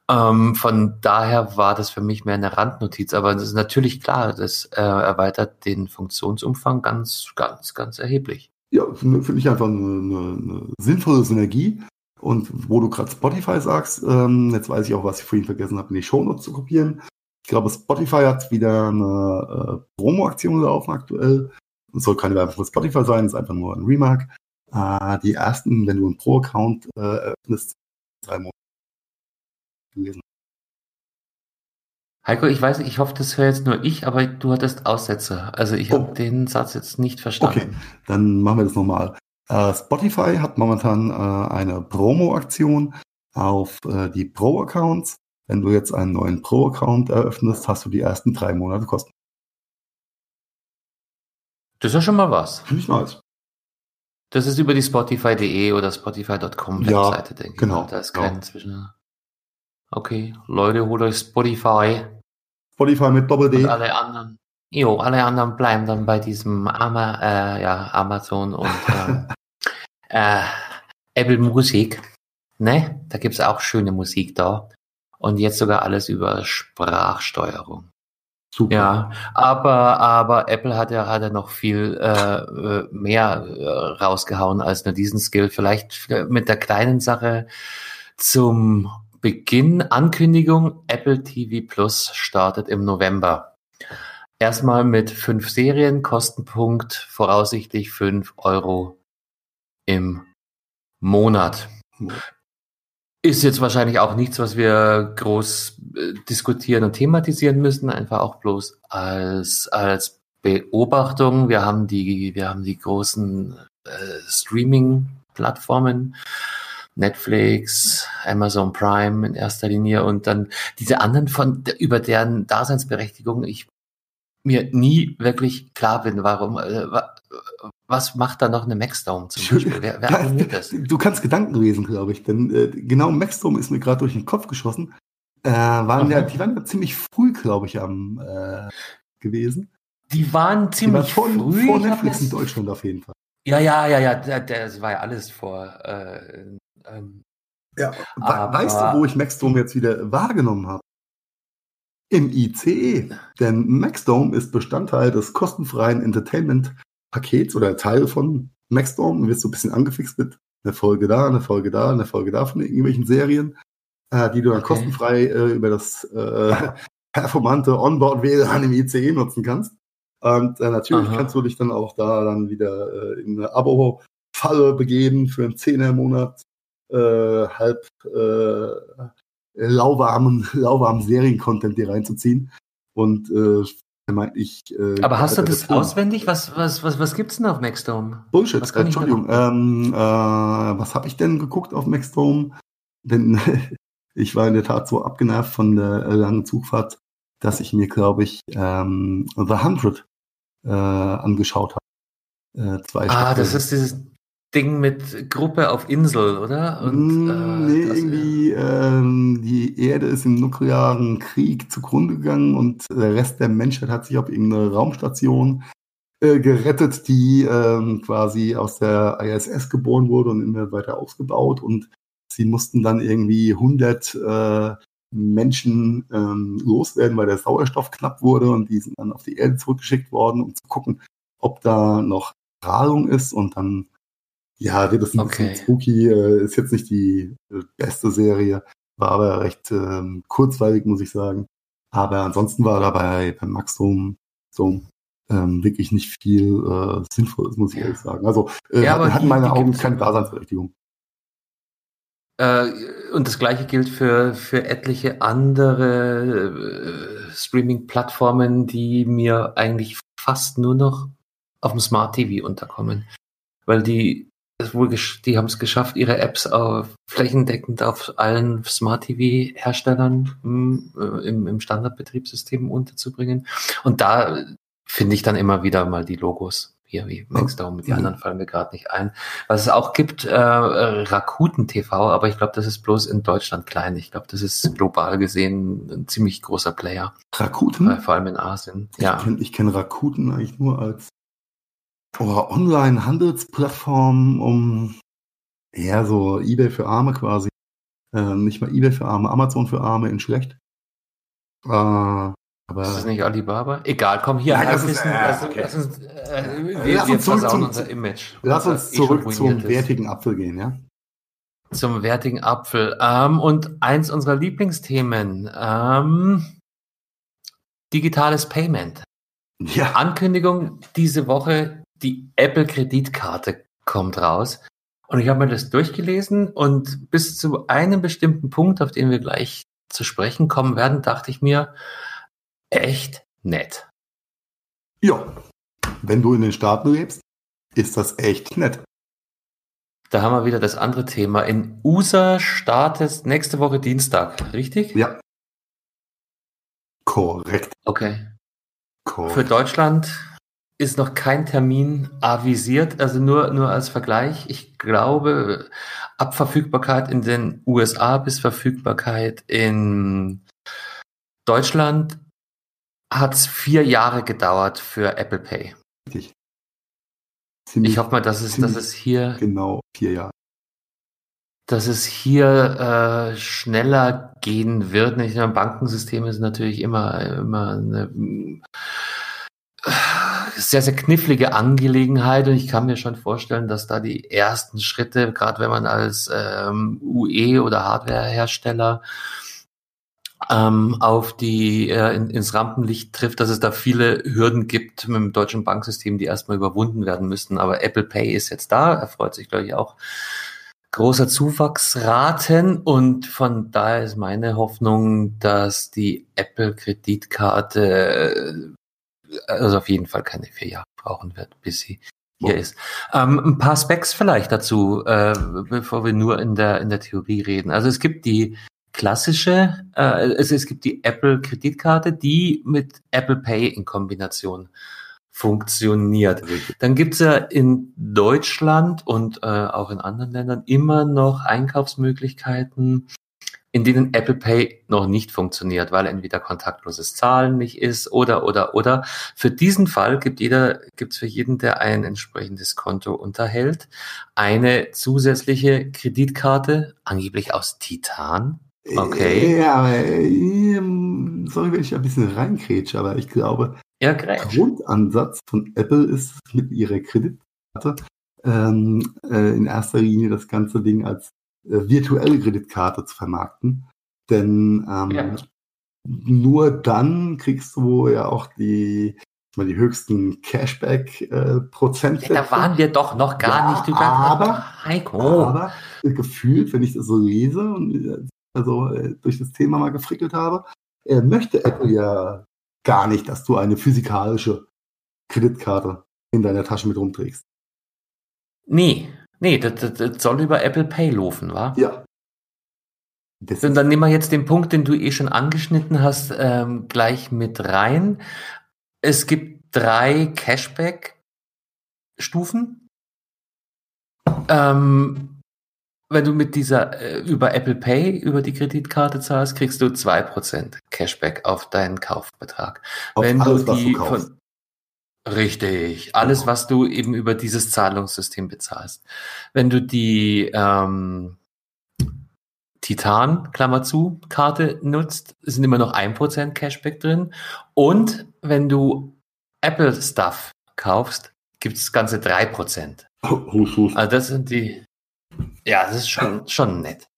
Ähm, von daher war das für mich mehr eine Randnotiz, aber es ist natürlich klar, das äh, erweitert den Funktionsumfang ganz, ganz, ganz erheblich. Ja, finde find ich einfach eine, eine, sinnvolle Synergie. Und wo du gerade Spotify sagst, ähm, jetzt weiß ich auch, was ich vorhin vergessen habe, in die Shownotes zu kopieren. Ich glaube, Spotify hat wieder eine äh, Promo-Aktion laufen aktuell. Es soll keine Werbung für Spotify sein, ist einfach nur ein Remark. Äh, die ersten, wenn du einen Pro-Account äh, eröffnest, drei Monate gewesen. Heiko, ich weiß, ich hoffe, das höre jetzt nur ich, aber du hattest Aussätze. Also ich Oh. habe den Satz jetzt nicht Okay, verstanden. dann machen wir das nochmal. Äh, Spotify hat momentan äh, eine Promo-Aktion auf äh, die Pro-Accounts. Wenn du jetzt einen neuen Pro-Account eröffnest, hast du die ersten drei Monate kosten. Das ist ja schon mal was. Finde ich nice. Das ist über die Spotify.de oder Spotify.com Ja, Webseite, denke ich. genau. Da ist genau. kein Zwischen. Okay, Leute, holt euch Spotify Spotify mit und Doppel-D. alle anderen. Jo, alle anderen bleiben dann bei diesem Ama, äh, ja, Amazon und ähm, äh, Apple Musik. Ne? Da gibt's auch schöne Musik da. Und jetzt sogar alles über Sprachsteuerung. Super. Ja, aber, aber Apple hat ja, hat ja noch viel äh, äh, mehr äh, rausgehauen als nur diesen Skill. Vielleicht mit der kleinen Sache zum Beginn Ankündigung, Apple TV Plus startet im November. Erstmal mit fünf Serien, Kostenpunkt voraussichtlich fünf Euro im Monat. Ist jetzt wahrscheinlich auch nichts, was wir groß äh, diskutieren und thematisieren müssen, einfach auch bloß als, als Beobachtung. Wir haben die, wir haben die großen äh, Streaming-Plattformen, Netflix, Amazon Prime in erster Linie und dann diese anderen von, über deren Daseinsberechtigung ich mir nie wirklich klar bin, warum, äh, wa- was macht da noch eine Maxdome zum Beispiel? Wer, wer Ja, das? Du kannst Gedanken lesen, glaube ich. Denn äh, genau Maxdome ist mir gerade durch den Kopf geschossen. Äh, waren ja, die waren ja ziemlich früh, glaube ich, am äh, gewesen. Die waren Die waren ziemlich vor, früh. vor Netflix in Deutschland auf jeden Fall. Ja, ja, ja, ja, das war ja alles vor. Äh, ähm, Ja, Aber- weißt du, wo ich Maxdome jetzt wieder wahrgenommen habe? Im ICE. Denn Maxdome ist Bestandteil des kostenfreien Entertainment-Pakets oder Teil von Maxdome. Du wirst so ein bisschen angefixt mit einer Folge da, eine Folge da, eine Folge da von irgendwelchen Serien, äh, die du dann Okay. kostenfrei äh, über das äh, performante Onboard-WLAN im ICE nutzen kannst. Und äh, natürlich Aha. kannst du dich dann auch da dann wieder äh, in eine Abo-Falle begeben für einen Zehner im Monat äh, halb äh, lauwarmen, lauwarmen Serien-Content dir reinzuziehen. Und äh, meinte ich. Äh, aber hast du das Film. auswendig? Was, was, was, was gibt's denn auf Maxdome? Bullshit, Was äh, Entschuldigung. Ähm, äh, was habe ich denn geguckt auf Maxdome? Denn ich war in der Tat so abgenervt von der langen Zugfahrt, dass ich mir, glaube ich, ähm, The 100 äh, angeschaut habe. Äh, zwei Ah, das Staffeln. ist dieses Ding mit Gruppe auf Insel, oder? Und, Mm, äh, nee, irgendwie ähm, die Erde ist im nuklearen Krieg zugrunde gegangen und der Rest der Menschheit hat sich auf irgendeine Raumstation äh, gerettet, die ähm, quasi aus der ISS geboren wurde und immer weiter ausgebaut. Und sie mussten dann irgendwie 100 äh, Menschen ähm, loswerden, weil der Sauerstoff knapp wurde. Und die sind dann auf die Erde zurückgeschickt worden, um zu gucken, ob da noch Strahlung ist. Und dann ja, das ein Okay. bisschen spooky, äh, ist jetzt nicht die äh, beste Serie, war aber recht ähm, kurzweilig, muss ich sagen. Aber ansonsten war dabei bei Max so, ähm, wirklich nicht viel äh, Sinnvolles, muss ich Ja. ehrlich sagen. Also äh, Ja, hat, aber hat in die- meinen die Augen keine Daseinsberechtigung. Äh, und das gleiche gilt für, für etliche andere äh, Streaming-Plattformen, die mir eigentlich fast nur noch auf dem Smart TV unterkommen. Weil die wohl, die haben es geschafft, ihre Apps auf, flächendeckend auf allen Smart TV-Herstellern hm, äh, im, im Standardbetriebssystem unterzubringen. Und da finde ich dann immer wieder mal die Logos hier wie Maxdome, die mhm. anderen fallen mir gerade nicht ein. Was es auch gibt, äh, Rakuten TV, aber ich glaube, das ist bloß in Deutschland klein. Ich glaube, das ist global gesehen ein ziemlich großer Player. Rakuten? Äh, vor allem in Asien. Ich ja. Kenn, ich kenne Rakuten eigentlich nur als oh, Online-Handelsplattform, um eher so Ebay für Arme quasi. Äh, nicht mal Ebay für Arme, Amazon für Arme in schlecht. Äh, aber ist das nicht Alibaba? Egal, komm hier. Nein, das ist, äh, lass, okay. lass uns, äh, wir, lass uns zurück zum, unser Image. Lass uns zurück zum wertigen Apfel gehen, ja? Zum wertigen Apfel. Ähm, und eins unserer Lieblingsthemen, ähm, digitales Payment. Ja. Ankündigung diese Woche, die Apple Kreditkarte kommt raus. Und ich habe mir das durchgelesen und bis zu einem bestimmten Punkt, auf den wir gleich zu sprechen kommen werden, dachte ich mir, echt nett. Ja, wenn du in den Staaten lebst, ist das echt nett. Da haben wir wieder das andere Thema. In USA startet nächste Woche Dienstag, richtig? Ja. Korrekt. Okay. Korrekt. Für Deutschland ist noch kein Termin avisiert, also nur, nur als Vergleich. Ich glaube, ab Verfügbarkeit in den USA bis Verfügbarkeit in Deutschland hat es vier Jahre gedauert für Apple Pay. Richtig. Ziemlich, ich hoffe mal, dass es, dass es hier. Genau, vier Jahre. Dass es hier äh, schneller gehen wird. Nicht? Bankensystem ist natürlich immer, immer eine sehr, sehr knifflige Angelegenheit und ich kann mir schon vorstellen, dass da die ersten Schritte, gerade wenn man als ähm, UE oder Hardwarehersteller ähm, auf die äh, in, ins Rampenlicht trifft, dass es da viele Hürden gibt mit dem deutschen Banksystem, die erstmal überwunden werden müssten. Aber Apple Pay ist jetzt da, erfreut sich, glaube ich, auch großer Zuwachsraten und von daher ist meine Hoffnung, dass die Apple Kreditkarte äh, also auf jeden Fall keine vier Jahre brauchen wird, bis sie hier ist. Ähm, ein paar Specs vielleicht dazu, äh, bevor wir nur in der in der Theorie reden. Also es gibt die klassische, äh, also es gibt die Apple Kreditkarte, die mit Apple Pay in Kombination funktioniert. Dann gibt's ja in Deutschland und äh, auch in anderen Ländern immer noch Einkaufsmöglichkeiten, in denen Apple Pay noch nicht funktioniert, weil entweder kontaktloses Zahlen nicht ist oder oder oder. Für diesen Fall gibt jeder, gibt's für jeden, der ein entsprechendes Konto unterhält, eine zusätzliche Kreditkarte, angeblich aus Titan, Okay. Ja, aber, ähm, sorry, wenn ich ein bisschen reinkrätsche, aber ich glaube, ja, der Grundansatz von Apple ist mit ihrer Kreditkarte ähm, äh, in erster Linie das ganze Ding als äh, virtuelle Kreditkarte zu vermarkten. Denn ähm, ja. nur dann kriegst du ja auch die, mal die höchsten Cashback-Prozente. Äh, ja, da waren wir doch noch gar ja, nicht über aber, Heiko. aber gefühlt, wenn ich das so lese und äh, also äh, durch das Thema mal gefrickelt habe, äh, möchte Apple ja gar nicht, dass du eine physikalische Kreditkarte in deiner Tasche mit rumträgst. Nee, nee, das, das, das soll über Apple Pay laufen, wa? Ja. Das Und dann nehmen wir jetzt den Punkt, den du eh schon angeschnitten hast, ähm, gleich mit rein. Es gibt drei Cashback-Stufen. Ähm, wenn du mit dieser äh, über Apple Pay über die Kreditkarte zahlst, kriegst du zwei Prozent Cashback auf deinen Kaufbetrag. Auf wenn alles, du die was du von Richtig, alles, genau. was du eben über dieses Zahlungssystem bezahlst. Wenn du die ähm, Titan, Klammer zu, Karte nutzt, sind immer noch ein Prozent Cashback drin. Und wenn du Apple Stuff kaufst, gibt es ganze drei Prozent. Also das sind die, ja, das ist schon, schon nett.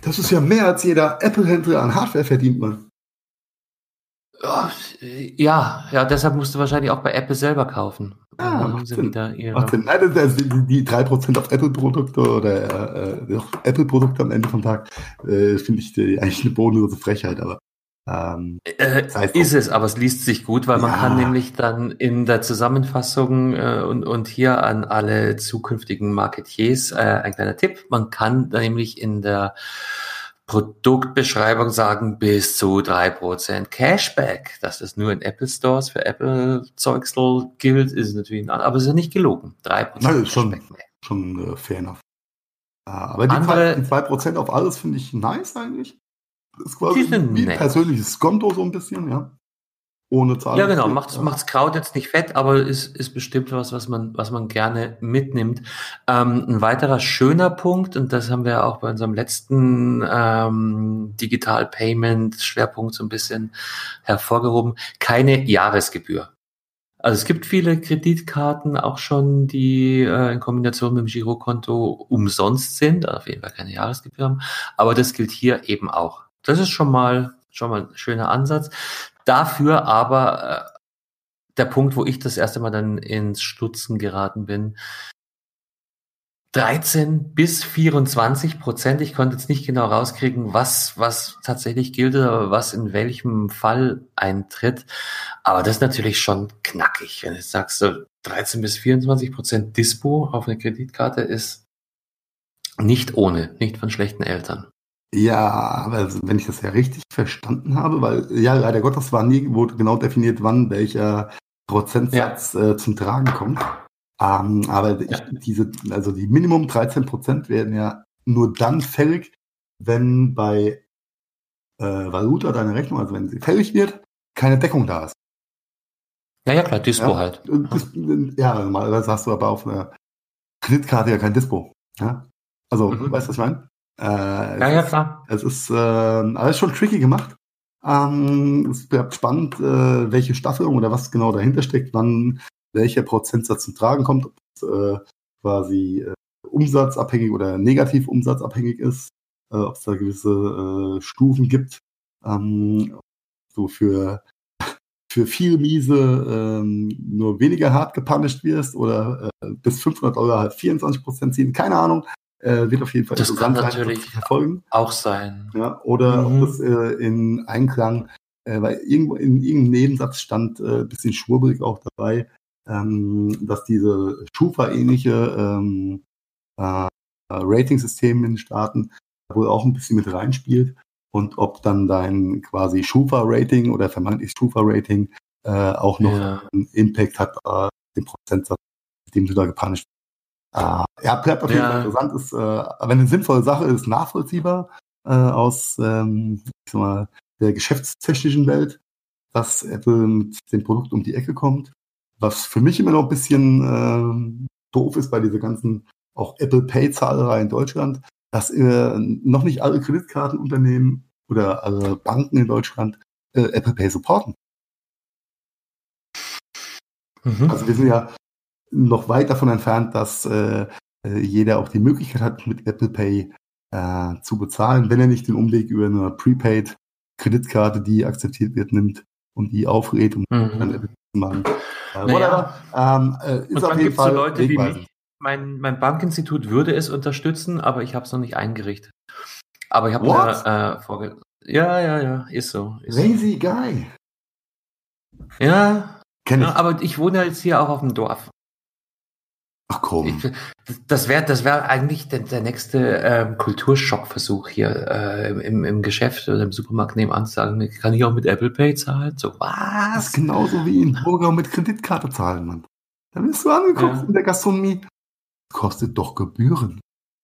Das ist ja mehr als jeder Apple-Händler an Hardware verdient, man. Ja, ja, deshalb musst du wahrscheinlich auch bei Apple selber kaufen. Ah, dann haben sie wieder ihre. Nein, das die, die 3% auf Apple-Produkte oder äh, Apple-Produkte am Ende vom Tag äh, finde ich die, eigentlich eine bodenlose Frechheit, aber Ähm, äh, das heißt ist es, aber es liest sich gut, weil man kann nämlich dann in der Zusammenfassung äh, und, und hier an alle zukünftigen Marketiers äh, ein kleiner Tipp. Man kann nämlich in der Produktbeschreibung sagen bis zu drei Prozent Cashback. Dass das nur in Apple Stores für Apple Zeugsel gilt, ist natürlich, aber es ist ja nicht gelogen. Drei Prozent Cashback. Schon, schon äh, fair enough. Aber die, Andere, die 2% auf alles finde ich nice eigentlich. Das ist quasi wie ein persönliches Konto so ein bisschen, ja. Ohne Zahlung. Ja, genau. Macht, ja. macht's Kraut jetzt nicht fett, aber ist, ist bestimmt was, was man, was man gerne mitnimmt. Ähm, ein weiterer schöner Punkt, und das haben wir auch bei unserem letzten ähm, Digital Payment Schwerpunkt so ein bisschen hervorgehoben, keine Jahresgebühr. Also es gibt viele Kreditkarten auch schon, die äh, in Kombination mit dem Girokonto umsonst sind, auf jeden Fall keine Jahresgebühr haben. Aber das gilt hier eben auch. Das ist schon mal schon mal ein schöner Ansatz. Dafür aber äh, der Punkt, wo ich das erste Mal dann ins Stutzen geraten bin, 13 bis 24 Prozent. Ich konnte jetzt nicht genau rauskriegen, was, was tatsächlich gilt oder was in welchem Fall eintritt. Aber das ist natürlich schon knackig. Wenn du sagst, so 13 bis 24 Prozent Dispo auf einer Kreditkarte ist nicht ohne, nicht von schlechten Eltern. Ja, aber wenn ich das ja richtig verstanden habe, weil ja, leider Gottes war nie wurde genau definiert, wann welcher Prozentsatz ja. äh, zum Tragen kommt. Ähm, aber ich, diese, also die Minimum 13 Prozent werden ja nur dann fällig, wenn bei äh, Valuta deine Rechnung, also wenn sie fällig wird, keine Deckung da ist. Ja, ja, klar, Dispo ja, halt. Das, ja, normalerweise hast du aber auf einer Kreditkarte ja kein Dispo. Ja? Also, mhm. weißt du, was ich meine? Äh, ja, ja, klar. Es ist äh, alles schon tricky gemacht. Ähm, es bleibt spannend, äh, welche Staffelung oder was genau dahinter steckt, wann welcher Prozentsatz zum Tragen kommt, ob es äh, quasi äh, umsatzabhängig oder negativ umsatzabhängig ist, äh, ob es da gewisse äh, Stufen gibt. Ähm, so für für viel Miese ähm, nur weniger hart gepunished wirst oder äh, bis 500 Euro halt 24 Prozent ziehen, keine Ahnung. Äh, wird auf jeden Fall das kann natürlich sein, verfolgen. auch sein. Ja, oder mhm. ob das äh, in Einklang, äh, weil irgendwo in irgendeinem Nebensatz stand, äh, bisschen schwurbelig auch dabei, ähm, dass diese Schufa-ähnliche ähm, äh, Rating-System in den Staaten wohl auch ein bisschen mit reinspielt und ob dann dein quasi Schufa-Rating oder vermeintlich Schufa-Rating äh, auch noch ja. einen Impact hat, äh, den Prozentsatz, mit dem du da gepunished äh, ja, bleibt auf jeden. Fall interessant. Ist, äh, wenn eine sinnvolle Sache ist, nachvollziehbar äh, aus ähm, ich sag mal, der geschäftstechnischen Welt, dass Apple mit dem Produkt um die Ecke kommt. Was für mich immer noch ein bisschen äh, doof ist bei dieser ganzen auch Apple Pay-Zahlerei in Deutschland, dass äh, noch nicht alle Kreditkartenunternehmen oder alle Banken in Deutschland äh, Apple Pay supporten. Mhm. Also wir sind ja noch weit davon entfernt, dass äh, äh, jeder auch die Möglichkeit hat, mit Apple Pay äh, zu bezahlen, wenn er nicht den Umweg über eine Prepaid-Kreditkarte, die akzeptiert wird, nimmt und die auflädt, um mhm. dann Apple zu machen. Äh, naja. ähm, äh, ist und auf jeden Fall so Leute wie mich. Mein, mein Bankinstitut würde es unterstützen, aber ich habe es noch nicht eingerichtet. Aber ich habe da äh, vorge... Ja, ja, ja, ist so. Ist Lazy so. Guy. Ja. Ja, aber ich wohne jetzt hier auch auf dem Dorf. Ach komm. Ich, das wäre das wäre eigentlich der, der nächste ähm, Kulturschockversuch hier äh, im, im Geschäft oder im Supermarkt nebenan zu sagen, kann ich auch mit Apple Pay zahlen? So, was? Das ist genauso wie in Burger mit Kreditkarte zahlen, Mann. Da bist du angeguckt ja. in der Gastronomie. Kostet doch Gebühren.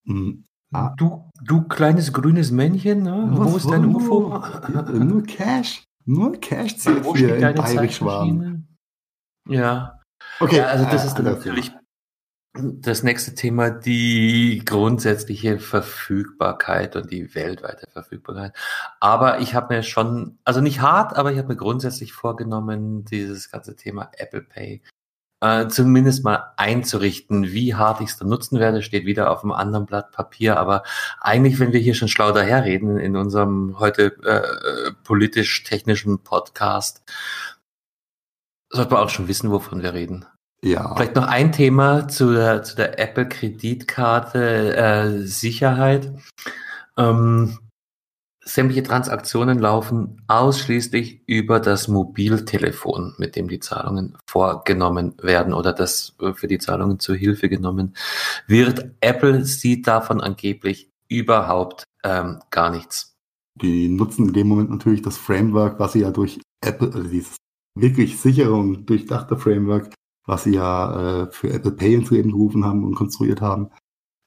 Hm. Ah. Du, du kleines grünes Männchen, ne? Was, wo ist dein UFO? Ja, nur Cash. Nur Cash zählt hier in Bayerisch-Schwaben. Ja. Okay. Ja, also das äh, ist dann natürlich das nächste Thema, die grundsätzliche Verfügbarkeit und die weltweite Verfügbarkeit. Aber ich habe mir schon, also nicht hart, aber ich habe mir grundsätzlich vorgenommen, dieses ganze Thema Apple Pay äh, zumindest mal einzurichten. Wie hart ich es dann nutzen werde, steht wieder auf einem anderen Blatt Papier. Aber eigentlich, wenn wir hier schon schlau daherreden in unserem heute äh, politisch-technischen Podcast, sollte man auch schon wissen, wovon wir reden. Ja. Vielleicht noch ein Thema zu der, zu der Apple Kreditkarte äh, Sicherheit. Ähm, sämtliche Transaktionen laufen ausschließlich über das Mobiltelefon, mit dem die Zahlungen vorgenommen werden oder das äh, für die Zahlungen zur Hilfe genommen wird. Apple sieht davon angeblich überhaupt ähm, gar nichts. Die nutzen in dem Moment natürlich das Framework, was sie ja durch Apple, also dieses wirklich sichere und durchdachte Framework, was sie ja äh, für Apple Pay ins Leben gerufen haben und konstruiert haben.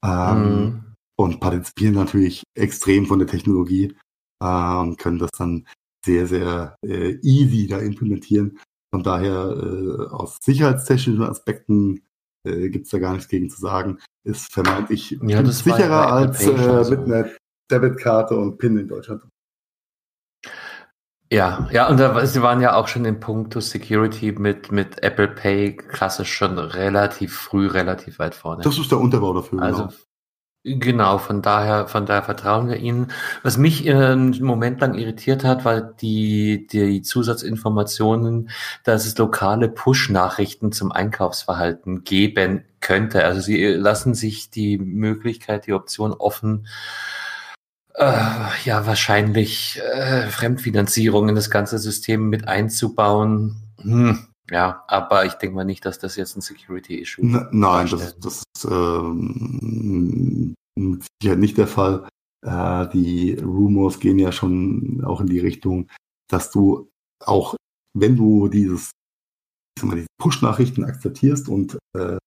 Ähm, mm. Und partizipieren natürlich extrem von der Technologie äh, und können das dann sehr, sehr äh, easy da implementieren. Von daher äh, aus sicherheitstechnischen Aspekten äh, gibt es da gar nichts gegen zu sagen. Ist vermeintlich ja, sicherer als äh, mit einer Debitkarte und PIN in Deutschland. Ja, ja, und da, sie waren ja auch schon im Punkt to Security mit, mit Apple Pay klassisch schon relativ früh, relativ weit vorne. Das ist der Unterbau dafür. Also genau. Genau, von daher, von daher vertrauen wir ihnen. Was mich äh, einen Moment lang irritiert hat, war die, die Zusatzinformationen, dass es lokale Push-Nachrichten zum Einkaufsverhalten geben könnte. Also sie lassen sich die Möglichkeit, die Option offen, äh, ja, wahrscheinlich äh, Fremdfinanzierung in das ganze System mit einzubauen. Hm, ja, aber ich denke mal nicht, dass das jetzt ein Security-Issue ist. Nein, das, das ist ähm, sicher nicht der Fall. Äh, die Rumors gehen ja schon auch in die Richtung, dass du auch, wenn du dieses, diese Push-Nachrichten akzeptierst und äh,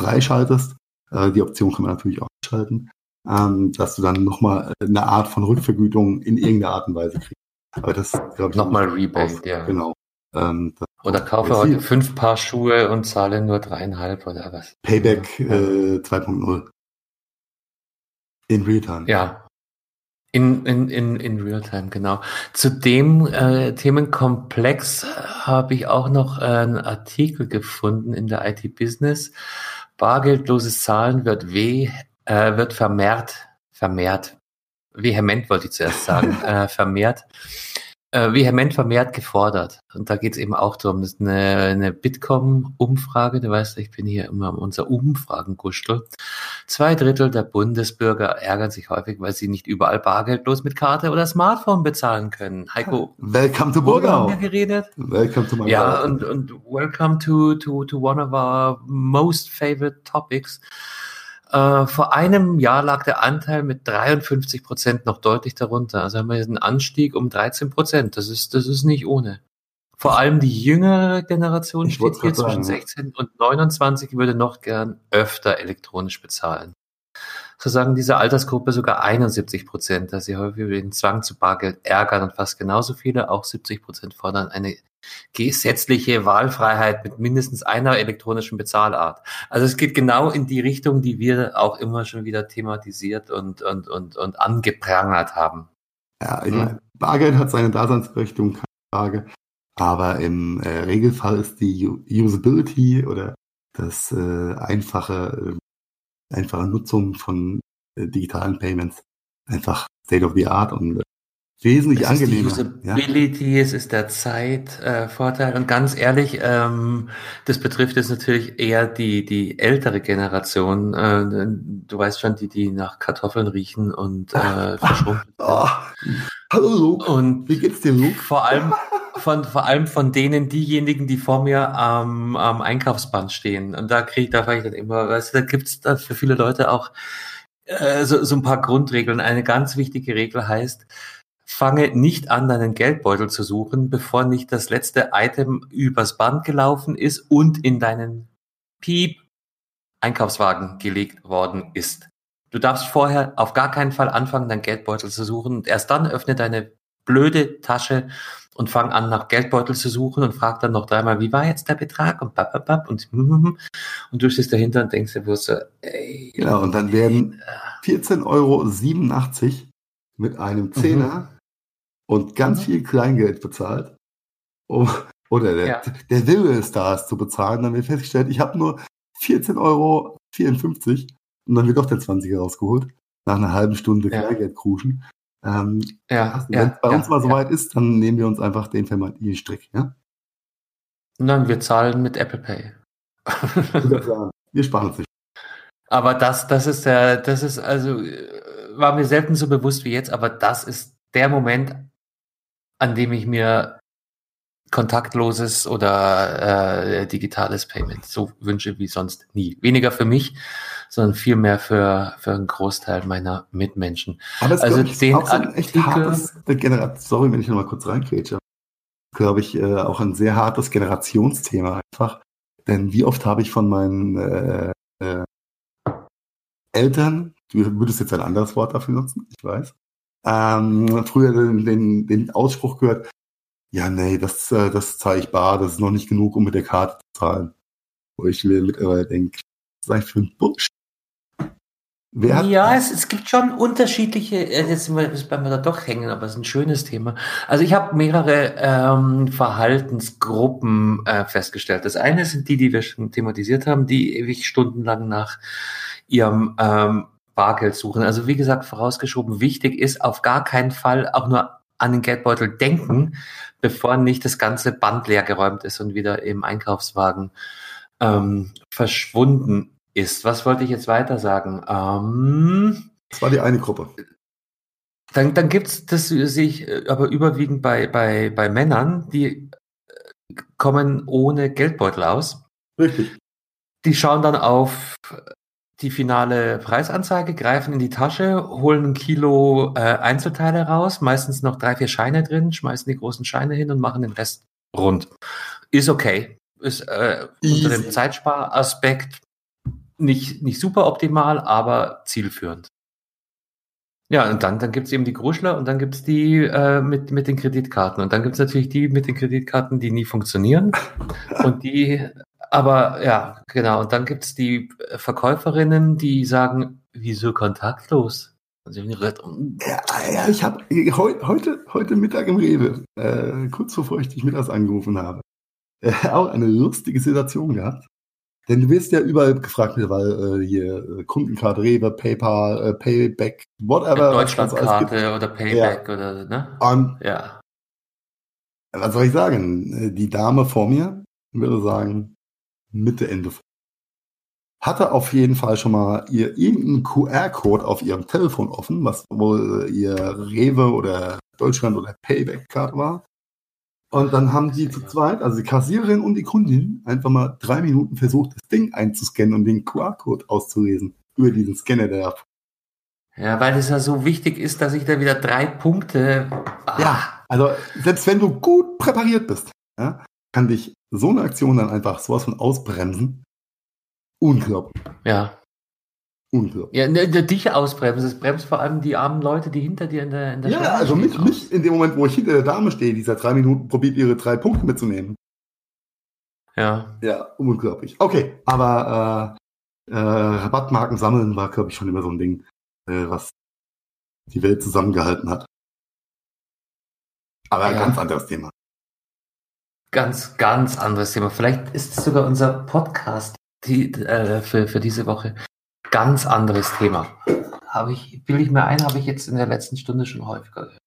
freischaltest, äh, die Option kann man natürlich auch schalten, ähm, dass du dann nochmal eine Art von Rückvergütung in irgendeiner Art und Weise kriegst. Aber das glaube ich. Nochmal Rebate, ja. Genau. Ähm, oder kaufe heute fünf Paar Schuhe und zahle nur dreieinhalb oder was? Payback äh, 2.0. In Realtime. Ja. In, in, in, in Realtime, genau. Zu dem äh, Themenkomplex habe ich auch noch einen Artikel gefunden in der IT Business. Bargeldloses Zahlen wird weh, äh, wird vermehrt, vermehrt, vehement wollte ich zuerst sagen, äh, vermehrt äh, vehement vermehrt gefordert. Und da geht es eben auch darum, das ist eine, eine Bitkom-Umfrage, du weißt, ich bin hier immer unser Umfragengustel. Zwei Drittel der Bundesbürger ärgern sich häufig, weil sie nicht überall bargeldlos mit Karte oder Smartphone bezahlen können. Heiko, welcome to Burgau. Haben wir geredet? Welcome to my Ja, und, und welcome to, to, to one of our most favorite topics. Äh, vor einem Jahr lag der Anteil mit 53 Prozent noch deutlich darunter. Also haben wir jetzt einen Anstieg um 13 Prozent. Das ist, das ist nicht ohne. Vor allem die jüngere Generation ich steht hier zwischen 16 und 29, würde noch gern öfter elektronisch bezahlen. So sagen diese Altersgruppe sogar 71 Prozent, dass sie häufig über den Zwang zu Bargeld ärgern und fast genauso viele, auch 70 Prozent fordern eine gesetzliche Wahlfreiheit mit mindestens einer elektronischen Bezahlart. Also es geht genau in die Richtung, die wir auch immer schon wieder thematisiert und, und, und, und angeprangert haben. Ja, ich hm? meine, Bargeld hat seine Daseinsberechtigung, keine Frage. Aber im äh, Regelfall ist die Usability oder das äh, einfache, äh, einfache Nutzung von äh, digitalen Payments einfach State of the Art und wesentlich es angenehmer. Ist die Usability, ja? es ist der Zeitvorteil. Äh, und ganz ehrlich, ähm, das betrifft jetzt natürlich eher die, die ältere Generation. Äh, du weißt schon, die, die nach Kartoffeln riechen und äh, verschrumpelt. Oh. Hallo Luke. Und wie geht's dir, Luke? Vor allem von, vor allem von denen, diejenigen, die vor mir am, am Einkaufsband stehen. Und da kriege ich, da frage ich dann immer, weißt du, da gibt's da für viele Leute auch äh, so, so ein paar Grundregeln. Eine ganz wichtige Regel heißt, fange nicht an, deinen Geldbeutel zu suchen, bevor nicht das letzte Item übers Band gelaufen ist und in deinen Piep Einkaufswagen gelegt worden ist. Du darfst vorher auf gar keinen Fall anfangen, deinen Geldbeutel zu suchen und erst dann öffne deine blöde Tasche und fang an, nach Geldbeutel zu suchen und frag dann noch dreimal, wie war jetzt der Betrag und bababab und und du stehst dahinter und denkst dir, wo so, ey. Genau, und dann werden 14,87 Euro mit einem Zehner mhm und ganz mhm. viel Kleingeld bezahlt. Oh, oder der, ja. der Wille ist da, es zu bezahlen. Dann wird festgestellt, ich habe nur 14,54 Euro und dann wird doch der 20er rausgeholt. Nach einer halben Stunde ja. Kleingeld kruschen. Ähm, ja, wenn es bei uns mal soweit ist, dann nehmen wir uns einfach den vermeintlichen Strick. Ja? Nein, wir zahlen mit Apple Pay. wir sparen uns nicht. Aber das, das ist der, das ist also, war mir selten so bewusst wie jetzt, aber das ist der Moment, an dem ich mir kontaktloses oder äh, digitales Payment so wünsche wie sonst nie. Weniger für mich, sondern viel mehr für, für einen Großteil meiner Mitmenschen. Aber es also ist den auch so ein echt hartes Generation, sorry, wenn ich noch mal kurz reinkrätsche, glaube ich, äh, auch ein sehr hartes Generationsthema einfach. Denn wie oft habe ich von meinen äh, äh, Eltern, du würdest jetzt ein anderes Wort dafür nutzen, ich weiß, ähm, früher den, den, den Ausspruch gehört, ja, nee, das, äh, das zahle ich bar, das ist noch nicht genug, um mit der Karte zu zahlen. Wo ich mir mittlerweile denke, was ist eigentlich für ein Bullshit? ja, es, es gibt schon unterschiedliche, äh, jetzt sind wir, bleiben wir da doch hängen, aber es ist ein schönes Thema. Also ich habe mehrere ähm, Verhaltensgruppen äh, festgestellt. Das eine sind die, die wir schon thematisiert haben, die ewig stundenlang nach ihrem ähm, Bargeld suchen. Also wie gesagt, vorausgeschoben, wichtig ist auf gar keinen Fall auch nur an den Geldbeutel denken, bevor nicht das ganze Band leer geräumt ist und wieder im Einkaufswagen ähm, verschwunden ist. Was wollte ich jetzt weiter sagen? Ähm, das war die eine Gruppe. Dann, dann gibt's das sehe ich äh, aber überwiegend bei, bei, bei Männern, die äh, kommen ohne Geldbeutel aus. Richtig. Die schauen dann auf die finale Preisanzeige, greifen in die Tasche, holen ein Kilo äh, Einzelteile raus, meistens noch drei, vier Scheine drin, schmeißen die großen Scheine hin und machen den Rest rund. Ist okay. Ist äh, unter dem Zeitsparaspekt nicht, nicht super optimal, aber zielführend. Ja, und dann, dann gibt's eben die Gruschler und dann gibt's die äh, mit, mit den Kreditkarten. Und dann gibt's natürlich die mit den Kreditkarten, die nie funktionieren. und die, aber ja, genau. Und dann gibt's die Verkäuferinnen, die sagen, wieso kontaktlos? Also ja, ja, ich habe heute, heute Mittag im Rewe, äh, kurz bevor ich dich mittags angerufen habe, äh, auch eine lustige Situation gehabt. Denn du wirst ja überall gefragt, weil äh, hier äh, Kundenkarte, Rewe, PayPal, äh, Payback, whatever. Deutschlandkarte oder Payback ja. oder ne? Und ja. Was soll ich sagen? Äh, die Dame vor mir würde sagen Mitte Ende. Hatte auf jeden Fall schon mal ihr irgendeinen QR-Code auf ihrem Telefon offen, was wohl ihr Rewe oder Deutschland oder Payback-Karte war. Und dann haben die zu zweit, also die Kassiererin und die Kundin, einfach mal drei Minuten versucht, das Ding einzuscannen und den QR-Code auszulesen über diesen Scanner, der ja, weil es ja so wichtig ist, dass ich da wieder drei Punkte. Ah. Ja, also selbst wenn du gut präpariert bist, ja, kann dich so eine Aktion dann einfach sowas von ausbremsen. Unglaublich. Ja. Unglaublich. Ja, ne, ne, dich ausbremsen. Es bremst vor allem die armen Leute, die hinter dir in der, in der Ja, Schlange also mich, mich in dem Moment, wo ich hinter der Dame stehe, dieser drei Minuten probiert, ihre drei Punkte mitzunehmen. Ja. Ja, unglaublich. Okay, aber äh, äh, Rabattmarken sammeln war, glaube ich, schon immer so ein Ding, äh, was die Welt zusammengehalten hat. Aber ein ja. ganz anderes Thema. Ganz, ganz anderes Thema. Vielleicht ist es sogar unser Podcast die, äh, für, für diese Woche ganz anderes Thema. Habe ich, will ich mir ein, habe ich jetzt in der letzten Stunde schon häufiger gehört.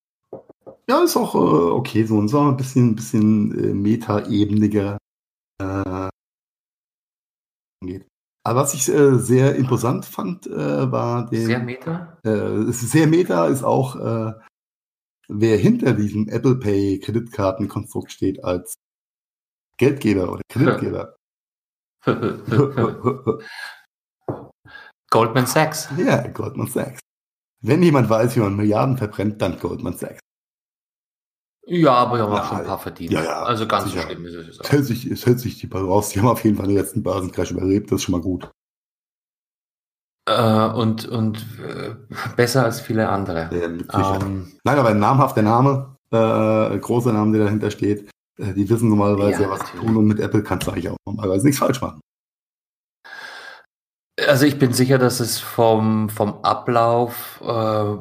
Ja, ist auch äh, okay, so und so ein bisschen, bisschen äh, meta-ebeniger äh, geht. Aber was ich äh, sehr imposant fand, äh, war den. Sehr meta? Äh, sehr meta ist auch, äh, wer hinter diesem Apple Pay Kreditkartenkonstrukt steht als Geldgeber oder Kreditgeber. Goldman Sachs. Ja, Goldman Sachs. Wenn jemand weiß, wie man Milliarden verbrennt, dann Goldman Sachs. Ja, aber wir haben auch schon ein paar verdient. Ja, ja. Also ganz sicher. so schlimm ist es. Es hält sich, es hält sich die raus. Die haben auf jeden Fall den letzten Börsencrash überlebt. Das ist schon mal gut. Äh, und und äh, besser als viele andere. Ja, ähm, Nein, aber ein namhafter Name, äh, großer Name, der dahinter steht. Äh, die wissen normalerweise, ja, was sie tun. Und mit Apple kannst du eigentlich auch normalerweise nichts falsch machen. Also ich bin sicher, dass es vom, vom Ablauf äh,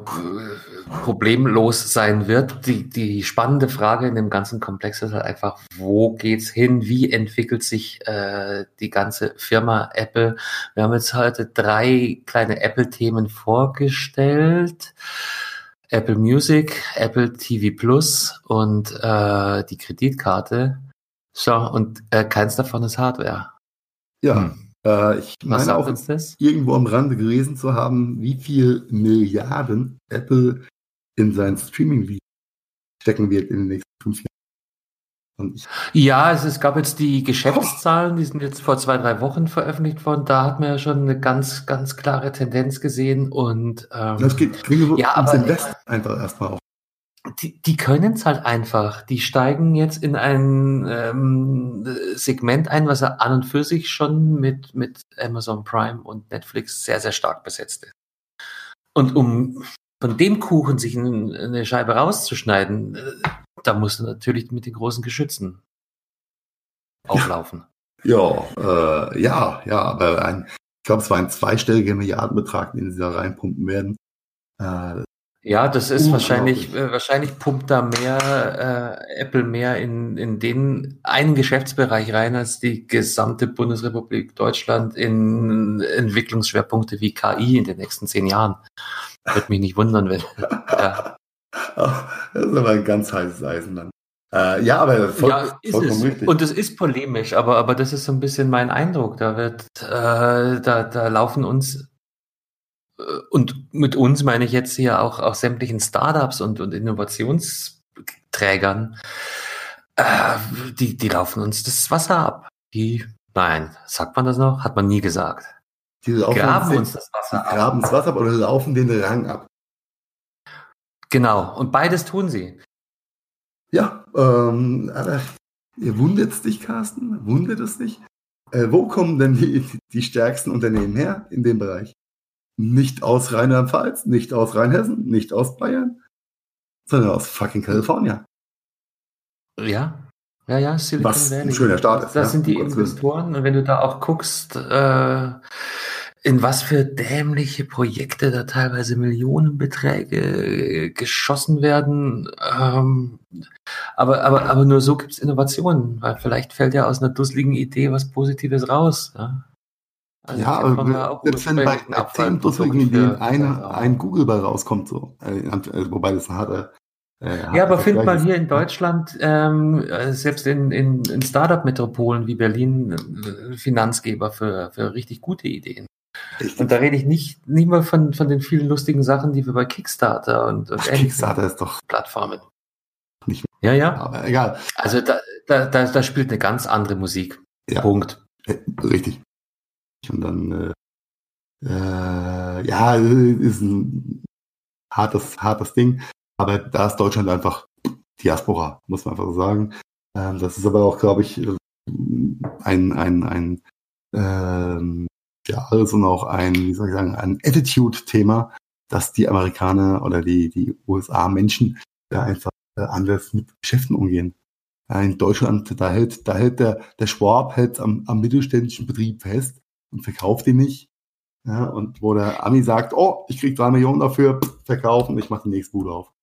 problemlos sein wird. Die, die spannende Frage in dem ganzen Komplex ist halt einfach, wo geht's hin? Wie entwickelt sich äh, die ganze Firma Apple? Wir haben jetzt heute drei kleine Apple-Themen vorgestellt. Apple Music, Apple TV Plus und äh, die Kreditkarte. So, und äh, keins davon ist Hardware. Ja. Hm. Äh, ich Was meine auch irgendwo am Rande gelesen zu haben, wie viel Milliarden Apple in sein Streaming stecken wird in den nächsten. Ja, es, es, gab jetzt die Geschäftszahlen, die sind jetzt vor zwei, drei Wochen veröffentlicht worden. Da hat man ja schon eine ganz, ganz klare Tendenz gesehen. Und ähm, das geht ja, aber, Invest einfach erstmal auf. Die, die können es halt einfach. Die steigen jetzt in ein ähm, Segment ein, was er an und für sich schon mit, mit Amazon Prime und Netflix sehr, sehr stark besetzt ist. Und um von dem Kuchen sich eine Scheibe rauszuschneiden, äh, da musst du natürlich mit den großen Geschützen auflaufen. Ja, äh, ja, ja, aber ein, ich glaube, es war ein zweistelliger Milliardenbetrag, den sie da reinpumpen werden. Äh, ja, das ist wahrscheinlich, äh, wahrscheinlich pumpt da mehr äh, Apple mehr in, in den einen Geschäftsbereich rein, als die gesamte Bundesrepublik Deutschland in Entwicklungsschwerpunkte wie KI in den nächsten zehn Jahren. Würde mich nicht wundern, wenn. ja. Das ist aber ein ganz heißes Eisen dann. Äh, ja, aber voll, ja, vollkommen richtig. Und es ist polemisch, aber, aber das ist so ein bisschen mein Eindruck. Da wird, äh, da, da laufen uns äh, und mit uns meine ich jetzt hier auch, auch sämtlichen Startups und, und Innovationsträgern, äh, die, die laufen uns das Wasser ab. Die, nein, sagt man das noch? Hat man nie gesagt. Die laufen graben uns, uns das Wasser ab. Graben das Wasser ab oder laufen den Rang ab. Genau, und beides tun sie. Ja, ähm, aber wundert dich, Carsten? Wundert es dich? Äh, wo kommen denn die, die stärksten Unternehmen her in dem Bereich? Nicht aus Rheinland-Pfalz, nicht aus Rheinhessen, nicht aus Bayern, sondern aus fucking California. Ja, ja, ja, Silicon Was Valley. ein schöner Start ist. Das ja, sind die Investoren. Und wenn du da auch guckst, äh, in was für dämliche Projekte da teilweise Millionenbeträge äh, geschossen werden. Ähm, aber, aber, aber nur so gibt's Innovationen, weil vielleicht fällt ja aus einer dusseligen Idee was Positives raus. Ja, also ja aber selbst wenn bei, bei zehn dusseligen Ideen ein, ein Google bei rauskommt, so, äh wobei das ein harter äh, ja, aber find mal hier in Deutschland, ähm, äh, selbst in, in, in Startup-Metropolen wie Berlin, Finanzgeber für, für richtig gute Ideen. Richtig. Und da rede ich nicht, nicht mal von, von den vielen lustigen Sachen, die wir bei Kickstarter und, und Ach, Kickstarter ist doch Plattformen. Nicht mehr. Ja, ja. Aber egal. Also da, da, da, da spielt eine ganz andere Musik. Ja. Punkt. Äh, richtig. Und dann, äh, äh, ja, ist ein hartes, hartes Ding. Aber da ist Deutschland einfach Diaspora, muss man einfach so sagen. Ähm, das ist aber auch, glaube ich, ein, ein, ein ähm, ja, also noch ein, wie soll ich sagen, ein Attitude-Thema, dass die Amerikaner oder die, die USA-Menschen da einfach äh, anders mit Geschäften umgehen. In Deutschland, da hält, da hält der, der Schwab hält am, am mittelständischen Betrieb fest und verkauft ihn nicht. Ja, und wo der Ami sagt, oh, ich krieg drei Millionen dafür, verkaufen, ich mache die nächste Bude auf.